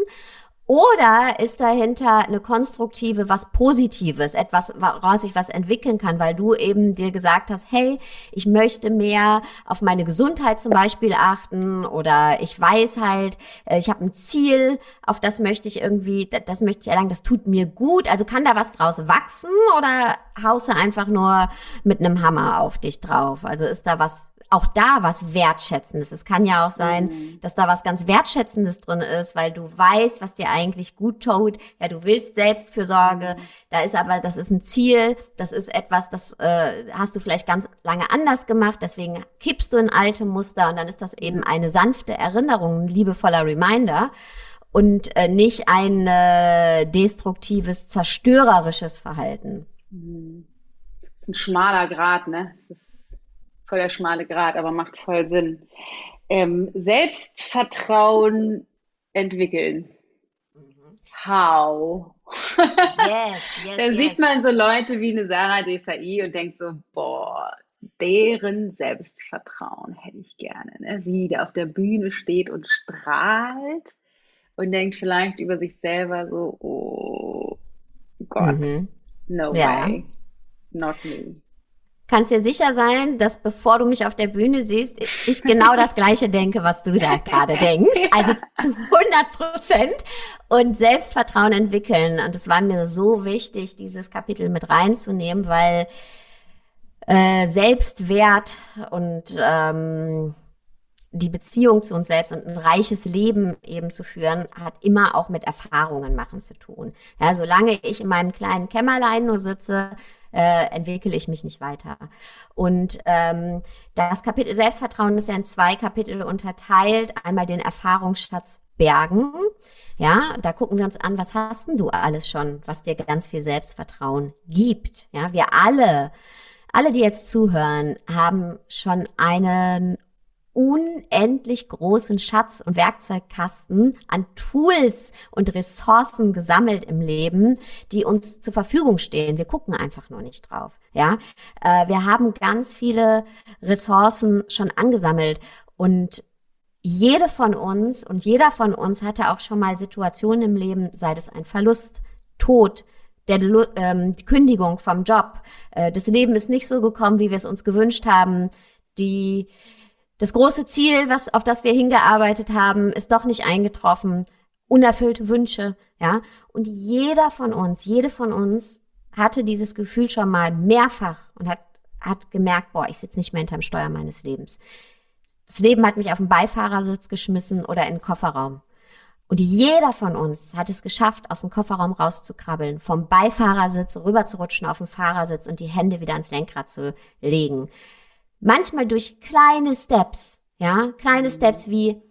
Oder ist dahinter eine konstruktive, was Positives, etwas, woraus ich was entwickeln kann, weil du eben dir gesagt hast, hey, ich möchte mehr auf meine Gesundheit zum Beispiel achten oder ich weiß halt, äh, ich habe ein Ziel, auf das möchte ich irgendwie, das möchte ich erlangen, das tut mir gut. Also kann da was draus wachsen oder haust du einfach nur mit einem Hammer auf dich drauf? Also ist da was auch da was Wertschätzendes. Es kann ja auch sein, mhm. dass da was ganz Wertschätzendes drin ist, weil du weißt, was dir eigentlich gut tut. Ja, du willst Selbstfürsorge. Mhm. Da ist aber, das ist ein Ziel. Das ist etwas, das äh, hast du vielleicht ganz lange anders gemacht. Deswegen kippst du in alte Muster und dann ist das eben eine sanfte Erinnerung, ein liebevoller Reminder und äh, nicht ein äh, destruktives, zerstörerisches Verhalten. Mhm. Das ist ein schmaler Grad, ne? Das ist voll der schmale Grad, aber macht voll Sinn. Ähm, Selbstvertrauen entwickeln. Mhm. How? Yes, (laughs) yes, Dann yes. sieht man so Leute wie eine Sarah Desai und denkt so, boah, deren Selbstvertrauen hätte ich gerne, ne? wie der auf der Bühne steht und strahlt und denkt vielleicht über sich selber so, oh Gott, mhm. no ja. way, not me. Kannst dir sicher sein, dass bevor du mich auf der Bühne siehst, ich genau das Gleiche denke, was du da gerade denkst. (laughs) Also zu 100 Prozent. Und Selbstvertrauen entwickeln. Und es war mir so wichtig, dieses Kapitel mit reinzunehmen, weil äh, Selbstwert und ähm, die Beziehung zu uns selbst und ein reiches Leben eben zu führen, hat immer auch mit Erfahrungen machen zu tun. Ja, solange ich in meinem kleinen Kämmerlein nur sitze, äh, entwickle ich mich nicht weiter. Und ähm, das Kapitel Selbstvertrauen ist ja in zwei Kapitel unterteilt. Einmal den Erfahrungsschatz Bergen. Ja, da gucken wir uns an, was hast denn du alles schon, was dir ganz viel Selbstvertrauen gibt. Ja, wir alle, alle, die jetzt zuhören, haben schon einen unendlich großen Schatz und Werkzeugkasten an Tools und Ressourcen gesammelt im Leben, die uns zur Verfügung stehen. Wir gucken einfach nur nicht drauf. Ja, äh, wir haben ganz viele Ressourcen schon angesammelt und jede von uns und jeder von uns hatte auch schon mal Situationen im Leben, sei es ein Verlust, Tod, der ähm, Kündigung vom Job, äh, das Leben ist nicht so gekommen, wie wir es uns gewünscht haben, die das große Ziel, was, auf das wir hingearbeitet haben, ist doch nicht eingetroffen. Unerfüllte Wünsche, ja. Und jeder von uns, jede von uns hatte dieses Gefühl schon mal mehrfach und hat, hat gemerkt, boah, ich sitze nicht mehr hinterm Steuer meines Lebens. Das Leben hat mich auf den Beifahrersitz geschmissen oder in den Kofferraum. Und jeder von uns hat es geschafft, aus dem Kofferraum rauszukrabbeln, vom Beifahrersitz rüber zu rutschen auf den Fahrersitz und die Hände wieder ans Lenkrad zu legen manchmal durch kleine Steps, ja, kleine. Steps wie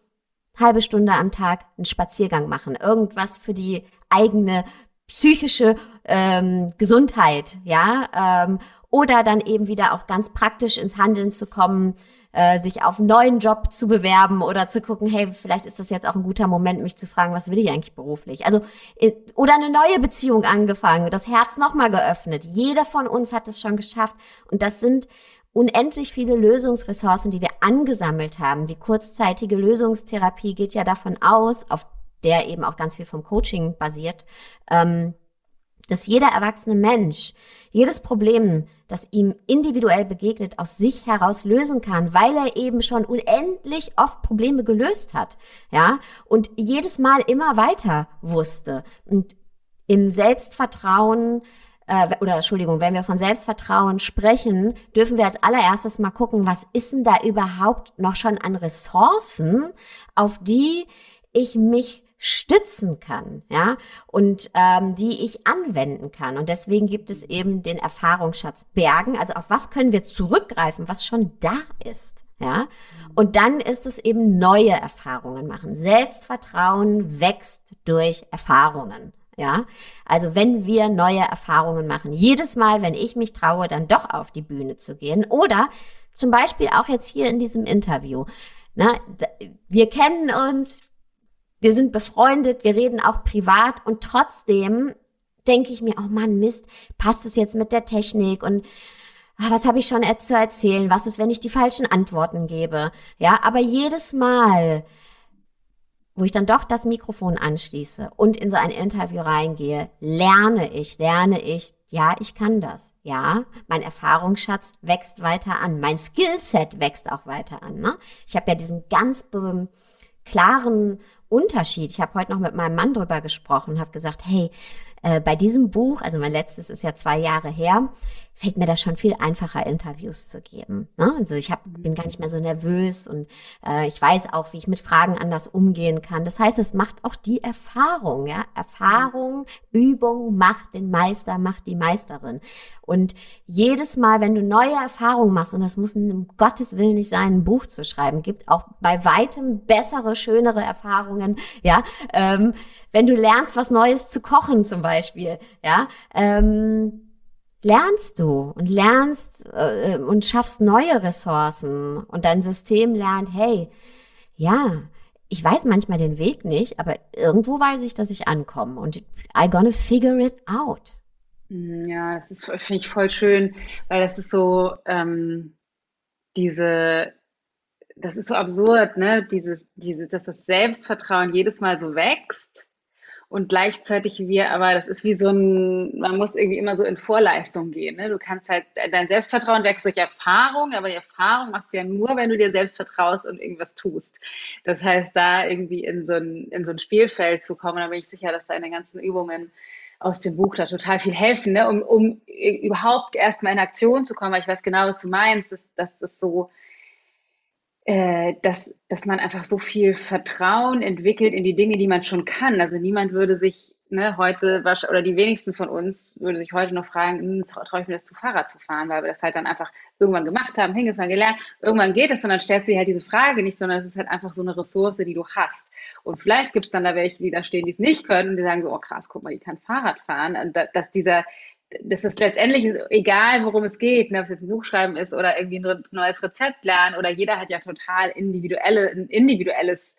halbe Stunde am Tag einen Spaziergang machen, irgendwas für die eigene psychische ähm, Gesundheit, ja, ähm, oder dann eben wieder auch ganz praktisch ins Handeln zu kommen, äh, sich auf einen neuen Job zu bewerben oder zu gucken, hey, vielleicht ist das jetzt auch ein guter Moment, mich zu fragen, was will ich eigentlich beruflich? Also äh, oder eine neue Beziehung angefangen, das Herz nochmal geöffnet. Jeder von uns hat es schon geschafft und das sind unendlich viele Lösungsressourcen, die wir angesammelt haben. Die kurzzeitige Lösungstherapie geht ja davon aus, auf der eben auch ganz viel vom Coaching basiert, ähm, dass jeder erwachsene Mensch jedes Problem, das ihm individuell begegnet, aus sich heraus lösen kann, weil er eben schon unendlich oft Probleme gelöst hat, ja, und jedes Mal immer weiter wusste. Und im Selbstvertrauen äh, oder Entschuldigung, wenn wir von Selbstvertrauen sprechen, dürfen wir als allererstes mal gucken, was ist denn da überhaupt noch schon an Ressourcen, auf die ich mich stützen kann, ja, und ähm, die ich anwenden kann. Und deswegen gibt es eben den Erfahrungsschatz Bergen. Also auf was können wir zurückgreifen, was schon da ist, ja. Und dann ist es eben neue Erfahrungen machen. Selbstvertrauen wächst durch Erfahrungen. Ja, also wenn wir neue Erfahrungen machen, jedes Mal, wenn ich mich traue, dann doch auf die Bühne zu gehen oder zum Beispiel auch jetzt hier in diesem Interview. Na, wir kennen uns, wir sind befreundet, wir reden auch privat und trotzdem denke ich mir, oh Mann, Mist, passt es jetzt mit der Technik und ah, was habe ich schon zu erzählen? Was ist, wenn ich die falschen Antworten gebe? Ja, aber jedes Mal wo ich dann doch das Mikrofon anschließe und in so ein Interview reingehe, lerne ich, lerne ich, ja, ich kann das. Ja, mein Erfahrungsschatz wächst weiter an. Mein Skillset wächst auch weiter an. Ne? Ich habe ja diesen ganz klaren Unterschied. Ich habe heute noch mit meinem Mann drüber gesprochen und habe gesagt, hey, äh, bei diesem Buch, also mein letztes ist ja zwei Jahre her, fällt mir das schon viel einfacher, Interviews zu geben. Ne? Also ich hab, bin gar nicht mehr so nervös und äh, ich weiß auch, wie ich mit Fragen anders umgehen kann. Das heißt, es macht auch die Erfahrung, ja. Erfahrung, Übung macht den Meister, macht die Meisterin. Und jedes Mal, wenn du neue Erfahrungen machst, und das muss um Gottes Willen nicht sein, ein Buch zu schreiben, gibt auch bei weitem bessere, schönere Erfahrungen, ja. Ähm, wenn du lernst, was Neues zu kochen zum Beispiel, ja. Ähm, lernst du und lernst äh, und schaffst neue Ressourcen und dein System lernt, hey, ja, ich weiß manchmal den Weg nicht, aber irgendwo weiß ich, dass ich ankomme und I gonna figure it out. Mm, ja, das ist finde ich voll schön, weil das ist so ähm, diese, das ist so absurd, ne? Dieses, diese, dass das Selbstvertrauen jedes Mal so wächst und gleichzeitig wir, aber das ist wie so ein, man muss irgendwie immer so in Vorleistung gehen. Ne? Du kannst halt, dein Selbstvertrauen wächst durch Erfahrung, aber die Erfahrung machst du ja nur, wenn du dir selbst vertraust und irgendwas tust. Das heißt, da irgendwie in so ein, in so ein Spielfeld zu kommen, da bin ich sicher, dass deine ganzen Übungen aus dem Buch da total viel helfen, ne? um, um überhaupt erstmal in Aktion zu kommen, weil ich weiß genau, was du meinst, dass, dass das so, äh, dass, dass man einfach so viel Vertrauen entwickelt in die Dinge, die man schon kann. Also niemand würde sich ne, heute, oder die wenigsten von uns würde sich heute noch fragen, hm, traue ich mir das zu Fahrrad zu fahren, weil wir das halt dann einfach irgendwann gemacht haben, hingefahren, gelernt. Irgendwann geht es und dann stellst du dir halt diese Frage nicht, sondern es ist halt einfach so eine Ressource, die du hast. Und vielleicht gibt es dann da welche, die da stehen, die es nicht können und die sagen so, oh krass, guck mal, die kann Fahrrad fahren. Und dass dieser, das ist letztendlich egal, worum es geht, ne, ob es jetzt ein Buch schreiben ist oder irgendwie ein neues Rezept lernen oder jeder hat ja total individuelle, ein individuelles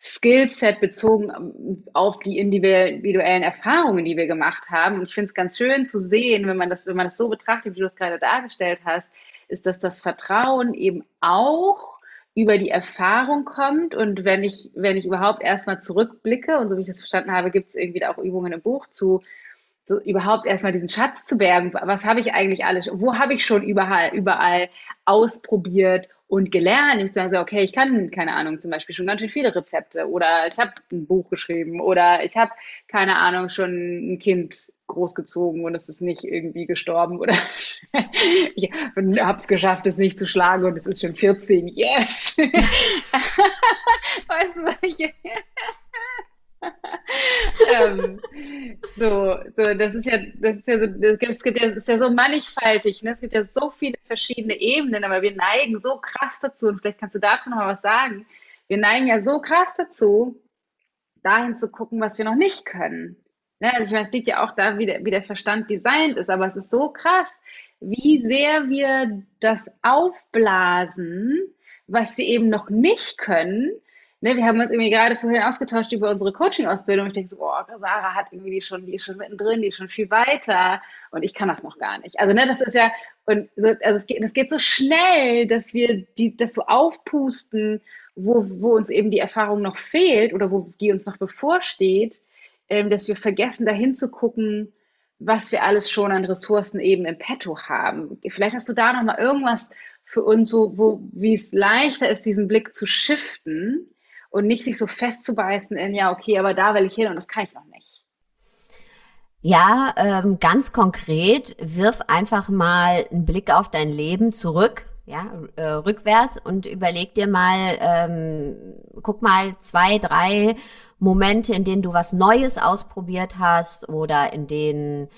Skillset bezogen ähm, auf die individuellen Erfahrungen, die wir gemacht haben. Und ich finde es ganz schön zu sehen, wenn man das, wenn man das so betrachtet, wie du es gerade dargestellt hast, ist, dass das Vertrauen eben auch über die Erfahrung kommt. Und wenn ich, wenn ich überhaupt erstmal zurückblicke, und so wie ich das verstanden habe, gibt es irgendwie auch Übungen im Buch zu, so überhaupt erstmal diesen Schatz zu bergen. Was habe ich eigentlich alles, wo habe ich schon überall, überall ausprobiert und gelernt? Ich sage, okay, ich kann, keine Ahnung, zum Beispiel schon ganz schön viele Rezepte oder ich habe ein Buch geschrieben oder ich habe, keine Ahnung, schon ein Kind großgezogen und es ist nicht irgendwie gestorben oder (laughs) ich habe es geschafft, es nicht zu schlagen und es ist schon 14. Yes! (laughs) weißt du, welche? (laughs) ähm, so, so, das ist ja, das ist ja so, das gibt, es gibt ja, ist ja so mannigfaltig, ne? Es gibt ja so viele verschiedene Ebenen, aber wir neigen so krass dazu, und vielleicht kannst du dazu noch mal was sagen. Wir neigen ja so krass dazu, dahin zu gucken, was wir noch nicht können. Ne? Also ich meine, es liegt ja auch da, wie der, wie der Verstand designt ist, aber es ist so krass, wie sehr wir das aufblasen, was wir eben noch nicht können, ne, wir haben uns irgendwie gerade vorhin ausgetauscht über unsere Coaching-Ausbildung. Ich denke so, oh, Sarah hat irgendwie die schon, die ist schon mittendrin, die ist schon viel weiter und ich kann das noch gar nicht. Also, ne, das ist ja, und so, also es geht, das geht so schnell, dass wir die, das so aufpusten, wo, wo uns eben die Erfahrung noch fehlt oder wo die uns noch bevorsteht, ähm, dass wir vergessen, dahin zu gucken, was wir alles schon an Ressourcen eben im Petto haben. Vielleicht hast du da noch mal irgendwas für uns, wo, wo wie es leichter ist, diesen Blick zu shiften, und nicht sich so festzubeißen in, ja, okay, aber da will ich hin und das kann ich noch nicht. Ja, ähm, ganz konkret, wirf einfach mal einen Blick auf dein Leben zurück, ja, äh, rückwärts und überleg dir mal, ähm, guck mal zwei, drei Momente, in denen du was Neues ausprobiert hast oder in denen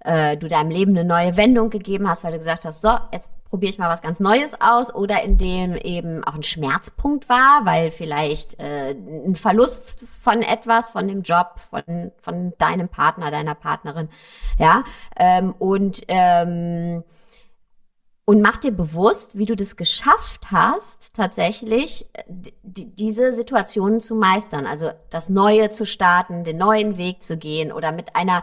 äh, du deinem Leben eine neue Wendung gegeben hast, weil du gesagt hast, so, jetzt probiere ich mal was ganz Neues aus oder in dem eben auch ein Schmerzpunkt war, weil vielleicht äh, ein Verlust von etwas, von dem Job, von, von deinem Partner, deiner Partnerin, ja, ähm, und ähm, und mach dir bewusst, wie du das geschafft hast, tatsächlich diese Situationen zu meistern, also das Neue zu starten, den neuen Weg zu gehen oder mit einer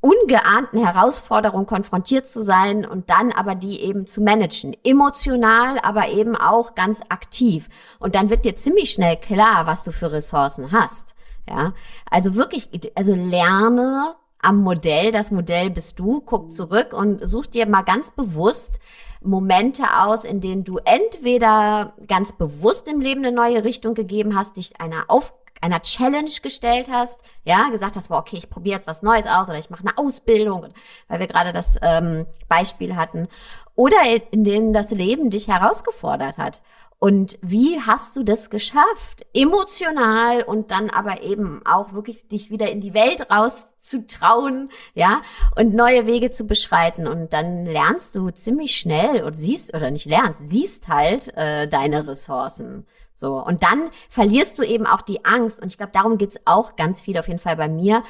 ungeahnten Herausforderungen konfrontiert zu sein und dann aber die eben zu managen. Emotional, aber eben auch ganz aktiv. Und dann wird dir ziemlich schnell klar, was du für Ressourcen hast. Ja, also wirklich, also lerne am Modell. Das Modell bist du. Guck zurück und such dir mal ganz bewusst Momente aus, in denen du entweder ganz bewusst im Leben eine neue Richtung gegeben hast, dich einer auf einer Challenge gestellt hast, ja, gesagt hast, boah, okay, ich probiere jetzt was Neues aus oder ich mache eine Ausbildung, weil wir gerade das ähm, Beispiel hatten. Oder in dem das Leben dich herausgefordert hat. Und wie hast du das geschafft? Emotional und dann aber eben auch wirklich dich wieder in die Welt rauszutrauen, ja, und neue Wege zu beschreiten. Und dann lernst du ziemlich schnell und siehst, oder nicht lernst, siehst halt äh, deine Ressourcen. So. Und dann verlierst du eben auch die Angst. Und ich glaube, darum geht's auch ganz viel auf jeden Fall bei mir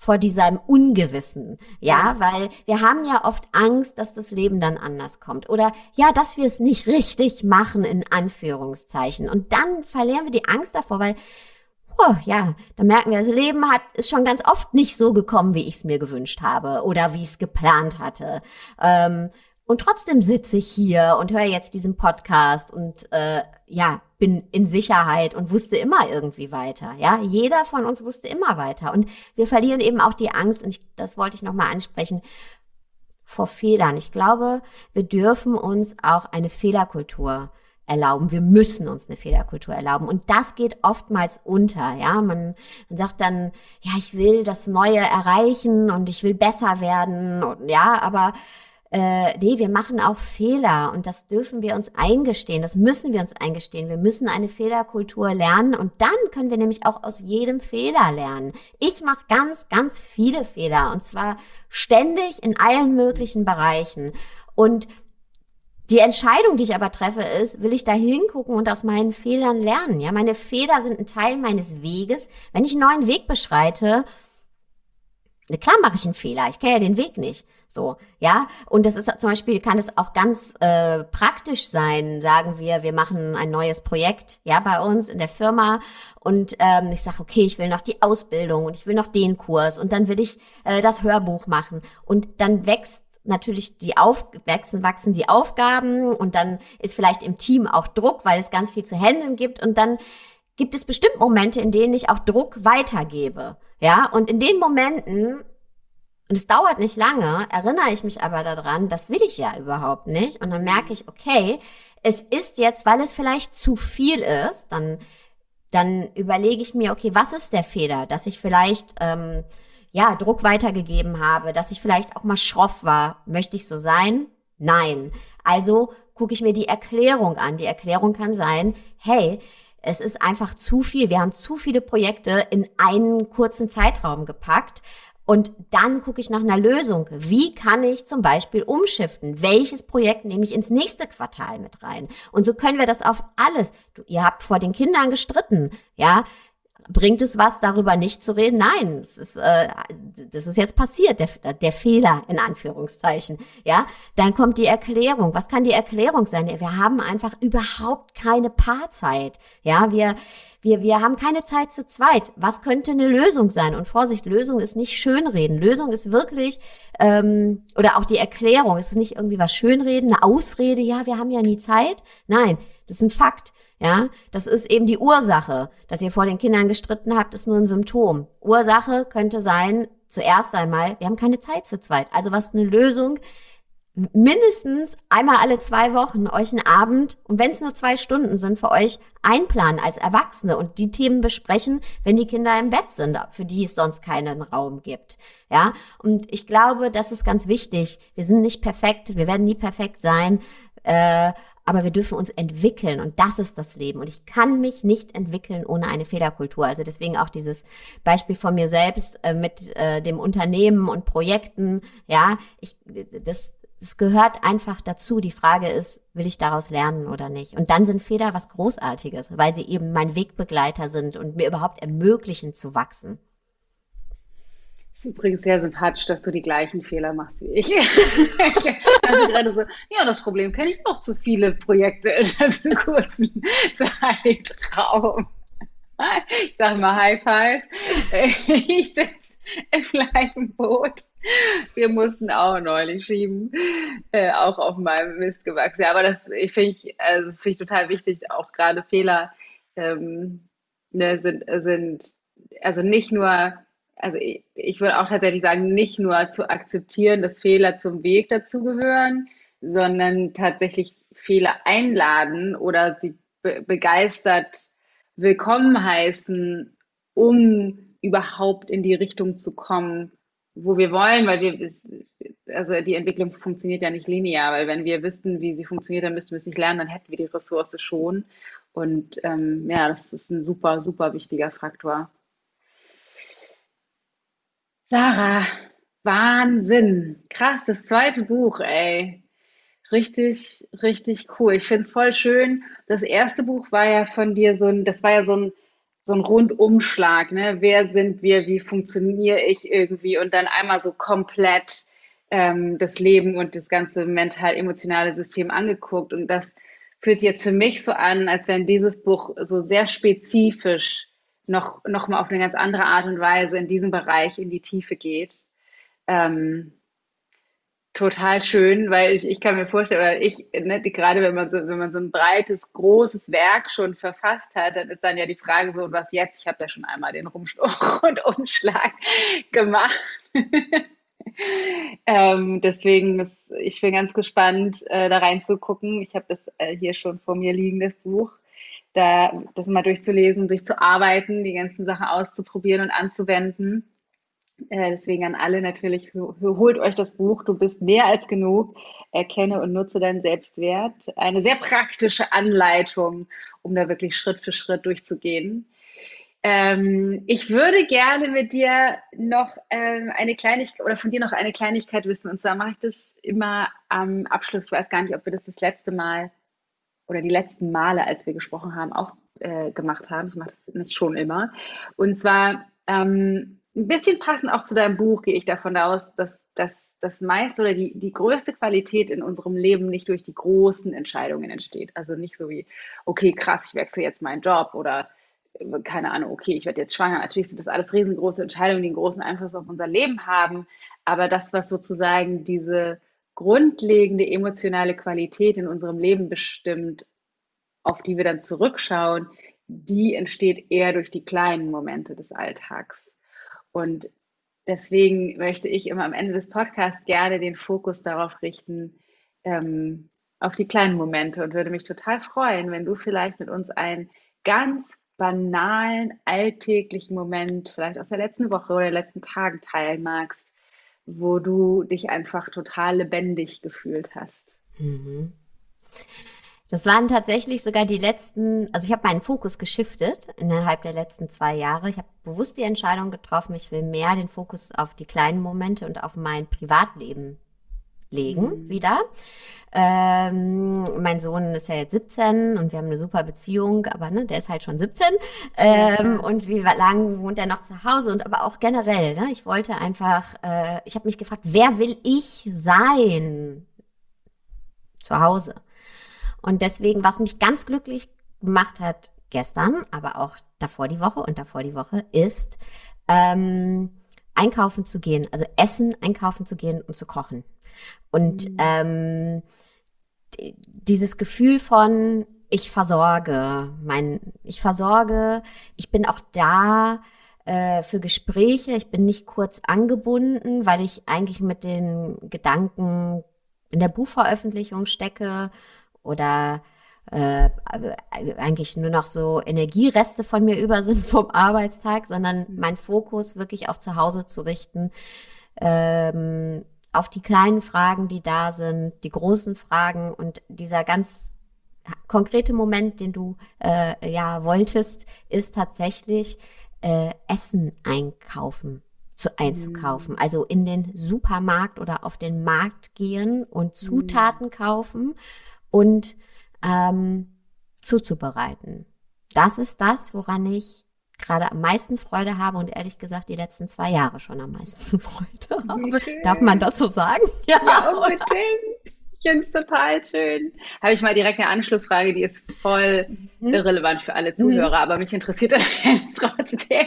vor diesem Ungewissen, ja, weil wir haben ja oft Angst, dass das Leben dann anders kommt oder ja, dass wir es nicht richtig machen in Anführungszeichen und dann verlieren wir die Angst davor, weil oh, ja, da merken wir, das Leben hat ist schon ganz oft nicht so gekommen, wie ich es mir gewünscht habe oder wie ich es geplant hatte. Ähm, und trotzdem sitze ich hier und höre jetzt diesen Podcast und äh, ja, bin in Sicherheit und wusste immer irgendwie weiter. Ja, jeder von uns wusste immer weiter. Und wir verlieren eben auch die Angst, und ich, das wollte ich nochmal ansprechen, vor Fehlern. Ich glaube, wir dürfen uns auch eine Fehlerkultur erlauben. Wir müssen uns eine Fehlerkultur erlauben. Und das geht oftmals unter. Ja, man, man sagt dann, ja, ich will das Neue erreichen und ich will besser werden. Und, ja, aber äh, nee, wir machen auch Fehler und das dürfen wir uns eingestehen, das müssen wir uns eingestehen. Wir müssen eine Fehlerkultur lernen und dann können wir nämlich auch aus jedem Fehler lernen. Ich mache ganz, ganz viele Fehler und zwar ständig in allen möglichen Bereichen. Und die Entscheidung, die ich aber treffe, ist, will ich da hingucken und aus meinen Fehlern lernen? Ja, meine Fehler sind ein Teil meines Weges. Wenn ich einen neuen Weg beschreite, klar mache ich einen Fehler, ich kenne ja den Weg nicht. So, ja. Und das ist zum Beispiel, kann es auch ganz äh, praktisch sein, sagen wir, wir machen ein neues Projekt, ja, bei uns in der Firma. Und ähm, ich sage, okay, ich will noch die Ausbildung und ich will noch den Kurs und dann will ich äh, das Hörbuch machen. Und dann wächst natürlich die auf wachsen, wachsen die Aufgaben und dann ist vielleicht im Team auch Druck, weil es ganz viel zu handeln gibt und dann gibt es bestimmt Momente, in denen ich auch Druck weitergebe. Ja, und in den Momenten und es dauert nicht lange, erinnere ich mich aber daran, das will ich ja überhaupt nicht. Und dann merke ich, okay, es ist jetzt, weil es vielleicht zu viel ist, dann, dann überlege ich mir, okay, was ist der Fehler? Dass ich vielleicht, ähm, ja, Druck weitergegeben habe, dass ich vielleicht auch mal schroff war. Möchte ich so sein? Nein. Also gucke ich mir die Erklärung an. Die Erklärung kann sein, hey, es ist einfach zu viel. Wir haben zu viele Projekte in einen kurzen Zeitraum gepackt. Und dann gucke ich nach einer Lösung. Wie kann ich zum Beispiel umschiften? Welches Projekt nehme ich ins nächste Quartal mit rein? Und so können wir das auf alles. Du, ihr habt vor den Kindern gestritten, ja? Bringt es was, darüber nicht zu reden? Nein, es ist, äh, das ist jetzt passiert, der, der Fehler in Anführungszeichen. Ja, dann kommt die Erklärung. Was kann die Erklärung sein? Wir haben einfach überhaupt keine Paarzeit. Ja, wir wir, wir haben keine Zeit zu zweit. Was könnte eine Lösung sein? Und Vorsicht, Lösung ist nicht Schönreden. Lösung ist wirklich, ähm, oder auch die Erklärung, es ist nicht irgendwie was Schönreden, eine Ausrede, ja, wir haben ja nie Zeit. Nein, das ist ein Fakt. Ja, das ist eben die Ursache. Dass ihr vor den Kindern gestritten habt, ist nur ein Symptom. Ursache könnte sein, zuerst einmal, wir haben keine Zeit zu zweit. Also was eine Lösung mindestens einmal alle zwei Wochen euch einen Abend und wenn es nur zwei Stunden sind, für euch einplanen als Erwachsene und die Themen besprechen, wenn die Kinder im Bett sind, für die es sonst keinen Raum gibt. Ja, und ich glaube, das ist ganz wichtig. Wir sind nicht perfekt, wir werden nie perfekt sein. Äh, aber wir dürfen uns entwickeln und das ist das Leben. Und ich kann mich nicht entwickeln ohne eine Fehlerkultur. Also deswegen auch dieses Beispiel von mir selbst äh, mit äh, dem Unternehmen und Projekten. Ja, ich, das, es gehört einfach dazu. Die Frage ist, will ich daraus lernen oder nicht? Und dann sind Fehler was Großartiges, weil sie eben mein Wegbegleiter sind und mir überhaupt ermöglichen zu wachsen. Das ist übrigens sehr sympathisch, dass du die gleichen Fehler machst wie ich. (laughs) also gerade so, ja, das Problem kenne ich auch zu viele Projekte in einem kurzen Zeitraum. Ich sage mal High Five. Ich sitze im gleichen Boot. Wir mussten auch neulich schieben, äh, auch auf meinem Mist gewachsen. Ja, aber das finde ich, also das finde ich total wichtig, auch gerade Fehler ähm, ne, sind, sind also nicht nur, also ich, ich würde auch tatsächlich sagen, nicht nur zu akzeptieren, dass Fehler zum Weg dazugehören, sondern tatsächlich Fehler einladen oder sie be begeistert willkommen heißen um überhaupt in die Richtung zu kommen, wo wir wollen, weil wir, also die Entwicklung funktioniert ja nicht linear, weil wenn wir wüssten, wie sie funktioniert, dann müssten wir es nicht lernen, dann hätten wir die Ressource schon. Und ähm, ja, das ist ein super, super wichtiger Faktor. Sarah, Wahnsinn. Krass, das zweite Buch, ey. Richtig, richtig cool. Ich finde es voll schön. Das erste Buch war ja von dir so ein, das war ja so ein, so ein Rundumschlag, ne? Wer sind wir, wie funktioniere ich irgendwie und dann einmal so komplett ähm, das Leben und das ganze mental-emotionale System angeguckt. Und das fühlt sich jetzt für mich so an, als wenn dieses Buch so sehr spezifisch noch, noch mal auf eine ganz andere Art und Weise in diesem Bereich in die Tiefe geht. Ähm, total schön, weil ich, ich kann mir vorstellen, oder ich, ne, gerade wenn man so, wenn man so ein breites, großes Werk schon verfasst hat, dann ist dann ja die Frage so, was jetzt? Ich habe da schon einmal den Rundumschlag (laughs) gemacht. (laughs) ähm, deswegen, ist, ich bin ganz gespannt, äh, da reinzugucken. Ich habe das äh, hier schon vor mir liegen, das Buch. Da, das mal durchzulesen, durchzuarbeiten, die ganzen Sachen auszuprobieren und anzuwenden. Äh, deswegen an alle natürlich, holt euch das Buch, du bist mehr als genug, erkenne und nutze deinen Selbstwert. Eine sehr praktische Anleitung, um da wirklich Schritt für Schritt durchzugehen. Ähm, ich würde gerne mit dir noch ähm, eine Kleinigkeit oder von dir noch eine Kleinigkeit wissen. Und zwar mache ich das immer am Abschluss. Ich weiß gar nicht, ob wir das das letzte Mal oder die letzten Male, als wir gesprochen haben, auch äh, gemacht haben. Ich mache das nicht schon immer. Und zwar ähm, ein bisschen passend auch zu deinem Buch gehe ich davon aus, dass, dass das meiste oder die, die größte Qualität in unserem Leben nicht durch die großen Entscheidungen entsteht. Also nicht so wie, okay, krass, ich wechsle jetzt meinen Job oder keine Ahnung, okay, ich werde jetzt schwanger. Natürlich sind das alles riesengroße Entscheidungen, die einen großen Einfluss auf unser Leben haben. Aber das, was sozusagen diese grundlegende emotionale Qualität in unserem Leben bestimmt, auf die wir dann zurückschauen, die entsteht eher durch die kleinen Momente des Alltags. Und deswegen möchte ich immer am Ende des Podcasts gerne den Fokus darauf richten, ähm, auf die kleinen Momente und würde mich total freuen, wenn du vielleicht mit uns einen ganz banalen, alltäglichen Moment, vielleicht aus der letzten Woche oder letzten Tagen teilen magst, wo du dich einfach total lebendig gefühlt hast. Mhm. Das waren tatsächlich sogar die letzten, also ich habe meinen Fokus geschiftet innerhalb der letzten zwei Jahre. Ich habe bewusst die Entscheidung getroffen, ich will mehr den Fokus auf die kleinen Momente und auf mein Privatleben legen mhm. wieder. Ähm, mein Sohn ist ja jetzt 17 und wir haben eine super Beziehung, aber ne, der ist halt schon 17. Ähm, und wie lange wohnt er noch zu Hause? Und aber auch generell, ne, ich wollte einfach, äh, ich habe mich gefragt, wer will ich sein zu Hause? Und deswegen, was mich ganz glücklich gemacht hat gestern, aber auch davor die Woche und davor die Woche, ist ähm, einkaufen zu gehen, also Essen einkaufen zu gehen und zu kochen. Und mhm. ähm, dieses Gefühl von ich versorge, mein, ich versorge, ich bin auch da äh, für Gespräche, ich bin nicht kurz angebunden, weil ich eigentlich mit den Gedanken in der Buchveröffentlichung stecke oder äh, eigentlich nur noch so Energiereste von mir (laughs) über sind vom Arbeitstag, sondern mhm. mein Fokus wirklich auf zu Hause zu richten, ähm, auf die kleinen Fragen, die da sind, die großen Fragen und dieser ganz konkrete Moment, den du äh, ja wolltest, ist tatsächlich äh, Essen einkaufen zu einzukaufen. Mhm. Also in den Supermarkt oder auf den Markt gehen und. Zutaten mhm. kaufen und ähm, zuzubereiten. Das ist das, woran ich gerade am meisten Freude habe und ehrlich gesagt die letzten zwei Jahre schon am meisten (laughs) Freude habe. Darf man das so sagen? (laughs) Ja, ja unbedingt. Ich finde es total schön. Habe ich mal direkt eine Anschlussfrage, die ist voll mhm. irrelevant für alle Zuhörer, mhm. aber mich interessiert das (laughs) jetzt trotzdem.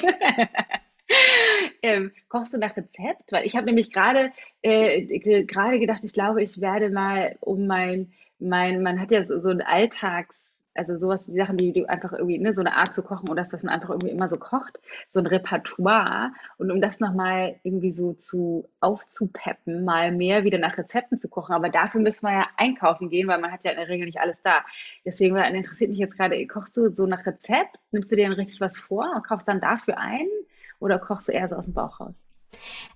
ähm, kochst du nach Rezept? Weil ich habe nämlich gerade äh, gerade gedacht, ich glaube, ich werde mal um mein, mein man hat ja so, so ein Alltags also sowas, die Sachen, die du einfach irgendwie, ne, so eine Art zu kochen oder das, was man einfach irgendwie immer so kocht, so ein Repertoire. Und um das nochmal irgendwie so zu aufzupeppen, mal mehr wieder nach Rezepten zu kochen. Aber dafür müssen wir ja einkaufen gehen, weil man hat ja in der Regel nicht alles da. Deswegen interessiert mich jetzt gerade, kochst du so nach Rezept? Nimmst du dir dann richtig was vor und kaufst dann dafür ein? Oder kochst du eher so aus dem Bauch raus?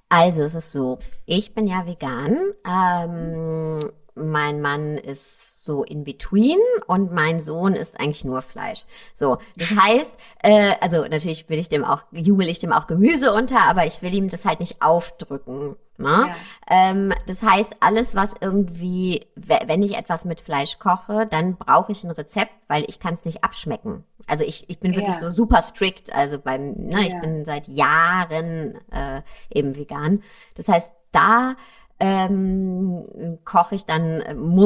Also es ist so, ich bin ja vegan. Ähm, mein Mann ist so in between und mein Sohn isst eigentlich nur Fleisch. So, das heißt, äh, also natürlich will ich dem auch, jubel ich dem auch Gemüse unter, aber ich will ihm das halt nicht aufdrücken. Ne? Ja. Ähm, das heißt, alles, was irgendwie, wenn ich etwas mit Fleisch koche, dann brauche ich ein Rezept, weil ich kann es nicht abschmecken. Also ich, ich bin wirklich ja. so super strikt. Also beim, ne, ja. ich bin seit Jahren äh, eben vegan. Das heißt, da ähm, koche ich dann,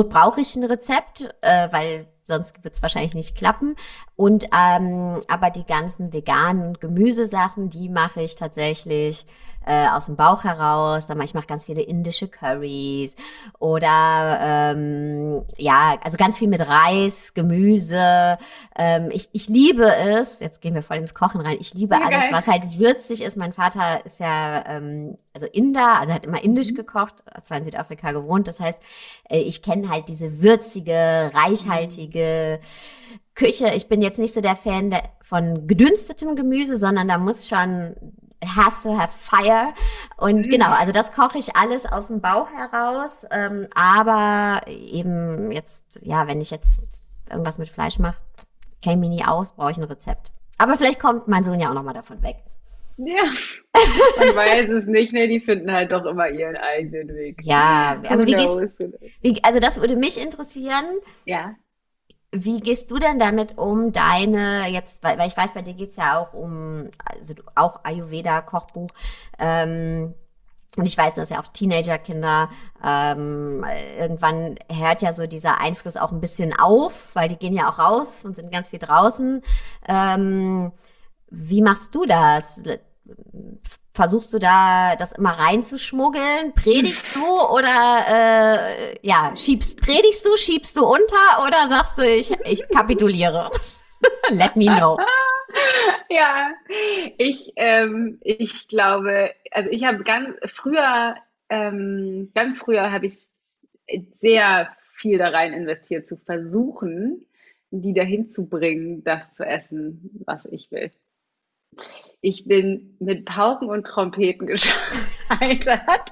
brauche ich ein Rezept, äh, weil sonst wird es wahrscheinlich nicht klappen. Und ähm, aber die ganzen veganen Gemüsesachen, die mache ich tatsächlich äh, aus dem Bauch heraus. Dann ich mache ganz viele indische Curries oder ähm, ja, also ganz viel mit Reis, Gemüse. Ähm, ich, ich liebe es. Jetzt gehen wir voll ins Kochen rein. Ich liebe ja, alles, geil. was halt würzig ist. Mein Vater ist ja ähm, also Inder, also hat immer indisch mhm. gekocht, zwar in Südafrika gewohnt. Das heißt, äh, ich kenne halt diese würzige, reichhaltige Küche. Ich bin jetzt nicht so der Fan von gedünstetem Gemüse, sondern da muss schon has to have fire. Und mhm. genau, also das koche ich alles aus dem Bauch heraus. Ähm, aber eben jetzt, ja, wenn ich jetzt irgendwas mit Fleisch mache, käme mir nie aus, brauche ich ein Rezept. Aber vielleicht kommt mein Sohn ja auch nochmal davon weg. Ja, man (laughs) weiß es nicht, ne? Die finden halt doch immer ihren eigenen Weg. Ja, aber wie gehst, wie, also das würde mich interessieren. Ja. Wie gehst du denn damit um, deine jetzt, weil, weil ich weiß, bei dir geht's ja auch um, also auch Ayurveda-Kochbuch, ähm, und ich weiß, dass ja auch Teenagerkinder ähm, irgendwann hört ja so dieser Einfluss auch ein bisschen auf, weil die gehen ja auch raus und sind ganz viel draußen. Ähm, wie machst du das? Versuchst du da das immer reinzuschmuggeln? Predigst du oder äh, ja, schiebst, predigst du, schiebst du unter oder sagst du, ich, ich kapituliere? (laughs) Let me know. (laughs) Ja, ich, ähm, ich glaube, also ich habe ganz früher, ähm, ganz früher habe ich sehr viel da rein investiert, zu versuchen, die dahin zu bringen, das zu essen, was ich will. Ich bin mit Pauken und Trompeten gescheitert.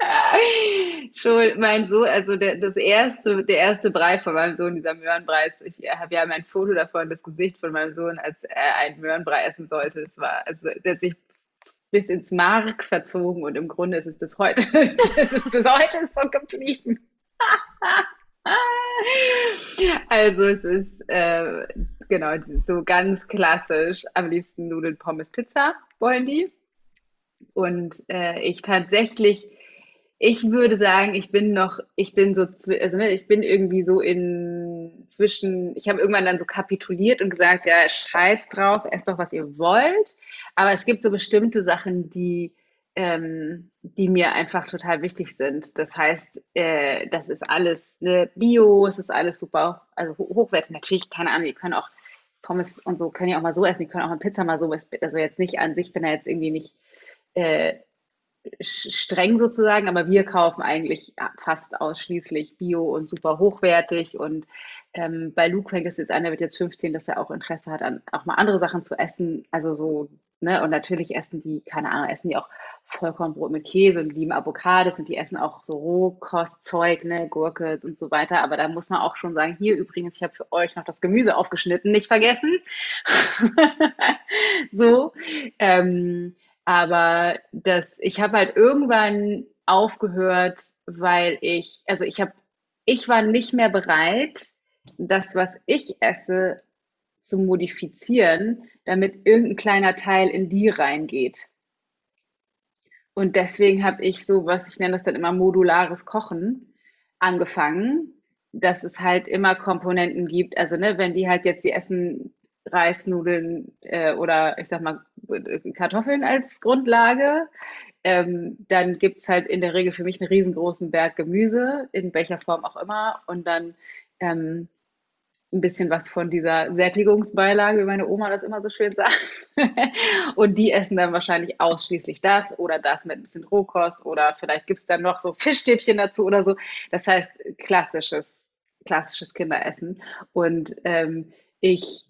(laughs) Schon mein Sohn, also der, das erste, der erste Brei von meinem Sohn, dieser Möhrenbrei, ich habe ja mein Foto davon, das Gesicht von meinem Sohn, als er einen Möhrenbrei essen sollte. Das war, also der hat sich bis ins Mark verzogen und im Grunde ist es bis heute, (laughs) es bis heute so geblieben. (laughs) also es ist äh, genau, so ganz klassisch. Am liebsten Nudeln, Pommes, Pizza wollen die. Und äh, ich tatsächlich, ich würde sagen, ich bin noch, ich bin so, also ne, ich bin irgendwie so in zwischen, ich habe irgendwann dann so kapituliert und gesagt, ja, scheiß drauf, esst doch, was ihr wollt. Aber es gibt so bestimmte Sachen, die, ähm, die mir einfach total wichtig sind. Das heißt, äh, das ist alles ne, Bio, es ist alles super, also hochwertig. Natürlich, keine Ahnung, die können auch Pommes und so können ja auch mal so essen, die können auch eine Pizza mal so, also jetzt nicht an sich, bin da jetzt irgendwie nicht äh, streng sozusagen, aber wir kaufen eigentlich fast ausschließlich Bio und super hochwertig. Und ähm, bei Luke fängt es jetzt an, der wird jetzt 15, dass er auch Interesse hat, an auch mal andere Sachen zu essen, also so, ne, und natürlich essen die, keine Ahnung, essen die auch Vollkornbrot mit Käse und lieben Avocados und die essen auch so Rohkostzeug, ne, Gurke und so weiter. Aber da muss man auch schon sagen, hier übrigens, ich habe für euch noch das Gemüse aufgeschnitten, nicht vergessen. (laughs) so. Ähm, aber das, ich habe halt irgendwann aufgehört, weil ich, also ich habe, ich war nicht mehr bereit, das, was ich esse, zu modifizieren, damit irgendein kleiner Teil in die reingeht. Und deswegen habe ich so, was ich nenne das dann immer modulares Kochen, angefangen, dass es halt immer Komponenten gibt. Also, ne, wenn die halt jetzt, die essen Reisnudeln äh, oder ich sag mal Kartoffeln als Grundlage, ähm, dann gibt es halt in der Regel für mich einen riesengroßen Berg Gemüse, in welcher Form auch immer. Und dann ähm, ein bisschen was von dieser Sättigungsbeilage, wie meine Oma das immer so schön sagt. (laughs) und die essen dann wahrscheinlich ausschließlich das oder das mit ein bisschen Rohkost oder vielleicht gibt es dann noch so Fischstäbchen dazu oder so. Das heißt, klassisches, klassisches Kinderessen. Und ähm, ich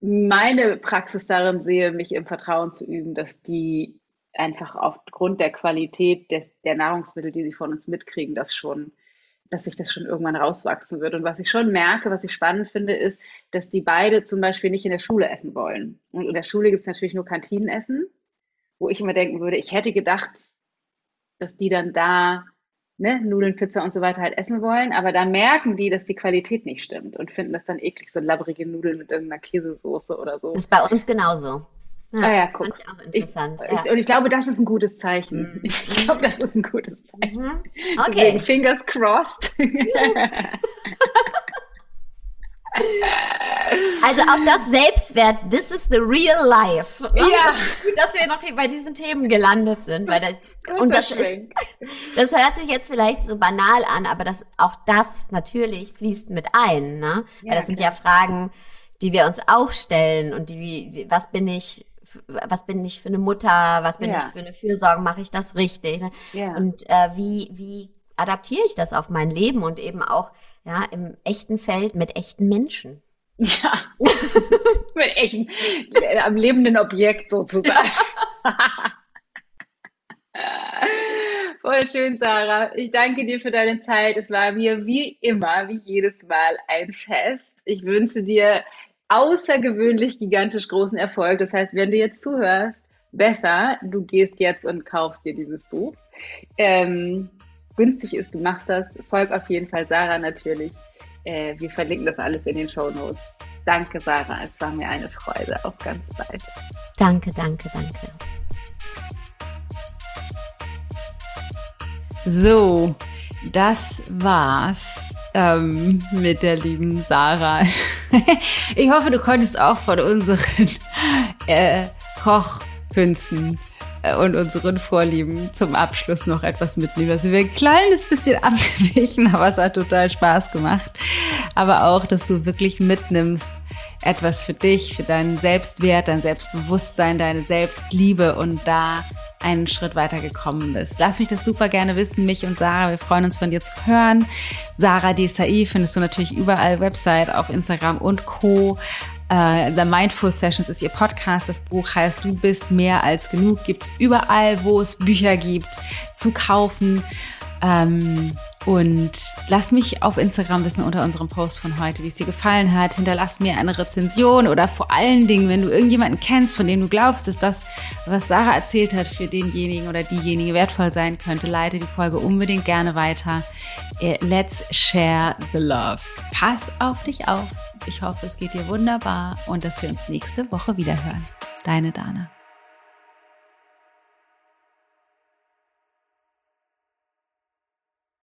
meine Praxis darin sehe, mich im Vertrauen zu üben, dass die einfach aufgrund der Qualität des, der Nahrungsmittel, die sie von uns mitkriegen, das schon dass sich das schon irgendwann rauswachsen wird. Und was ich schon merke, was ich spannend finde, ist, dass die beide zum Beispiel nicht in der Schule essen wollen. Und in der Schule gibt es natürlich nur Kantinenessen, wo ich immer denken würde, ich hätte gedacht, dass die dann da ne, Nudeln, Pizza und so weiter halt essen wollen, aber dann merken die, dass die Qualität nicht stimmt und finden das dann eklig, so labbrige Nudeln mit irgendeiner Käsesoße oder so. Das ist bei uns genauso. Ah ja, das guck. fand ich auch interessant. Ich, ja. und ich glaube, das ist ein gutes Zeichen. Mhm. Ich glaube, das ist ein gutes Zeichen. Mhm. Okay. Deswegen fingers crossed. (laughs) Also auch das Selbstwert, this is the real life. Ne? Ja. Das gut, dass wir noch bei diesen Themen gelandet sind. Weil das, und das ist, (laughs) das hört sich jetzt vielleicht so banal an, aber das, auch das natürlich fließt mit ein. Ne? Ja, weil das sind ja Fragen, die wir uns auch stellen und die, was bin ich was bin ich für eine Mutter, was bin ja. ich für eine Fürsorge, mache ich das richtig? Ne? Ja. Und äh, wie, wie adaptiere ich das auf mein Leben und eben auch ja, im echten Feld mit echten Menschen? Ja, (laughs) mit echten, äh, am lebenden Objekt sozusagen. (laughs) Voll schön, Sarah. Ich danke dir für deine Zeit. Es war mir wie immer, wie jedes Mal ein Fest. Ich wünsche dir außergewöhnlich gigantisch großen Erfolg. Das heißt, wenn du jetzt zuhörst, besser, du gehst jetzt und kaufst dir dieses Buch. Ähm, günstig ist, du machst das. Folg auf jeden Fall Sarah natürlich. Äh, wir verlinken das alles in den Show Notes. Danke, Sarah. Es war mir eine Freude. Auf ganz bald. Danke, danke, danke. So, das war's ähm, mit der lieben Sarah. (laughs) ich hoffe, du konntest auch von unseren äh, Kochkünsten und unseren Vorlieben zum Abschluss noch etwas mitnehmen. Also wir ein kleines bisschen (laughs) abgewichen, aber es hat total Spaß gemacht. Aber auch, dass du wirklich mitnimmst, etwas für dich, für deinen Selbstwert, dein Selbstbewusstsein, deine Selbstliebe und da einen Schritt weiter gekommen bist. Lass mich das super gerne wissen, mich und Sarah. Wir freuen uns von dir zu hören. Sarah Desai findest du natürlich überall, Website, auf Instagram und Co. Uh, The Mindful Sessions ist ihr Podcast. Das Buch heißt Du bist mehr als genug. Gibt überall, wo es Bücher gibt, zu kaufen. Ähm, und lass mich auf Instagram wissen unter unserem Post von heute, wie es dir gefallen hat. Hinterlass mir eine Rezension oder vor allen Dingen, wenn du irgendjemanden kennst, von dem du glaubst, dass das, was Sarah erzählt hat, für denjenigen oder diejenige wertvoll sein könnte, leite die Folge unbedingt gerne weiter. Äh, let's share the love. Pass auf dich auf. Ich hoffe, es geht dir wunderbar und dass wir uns nächste Woche wieder hören. Deine Dana.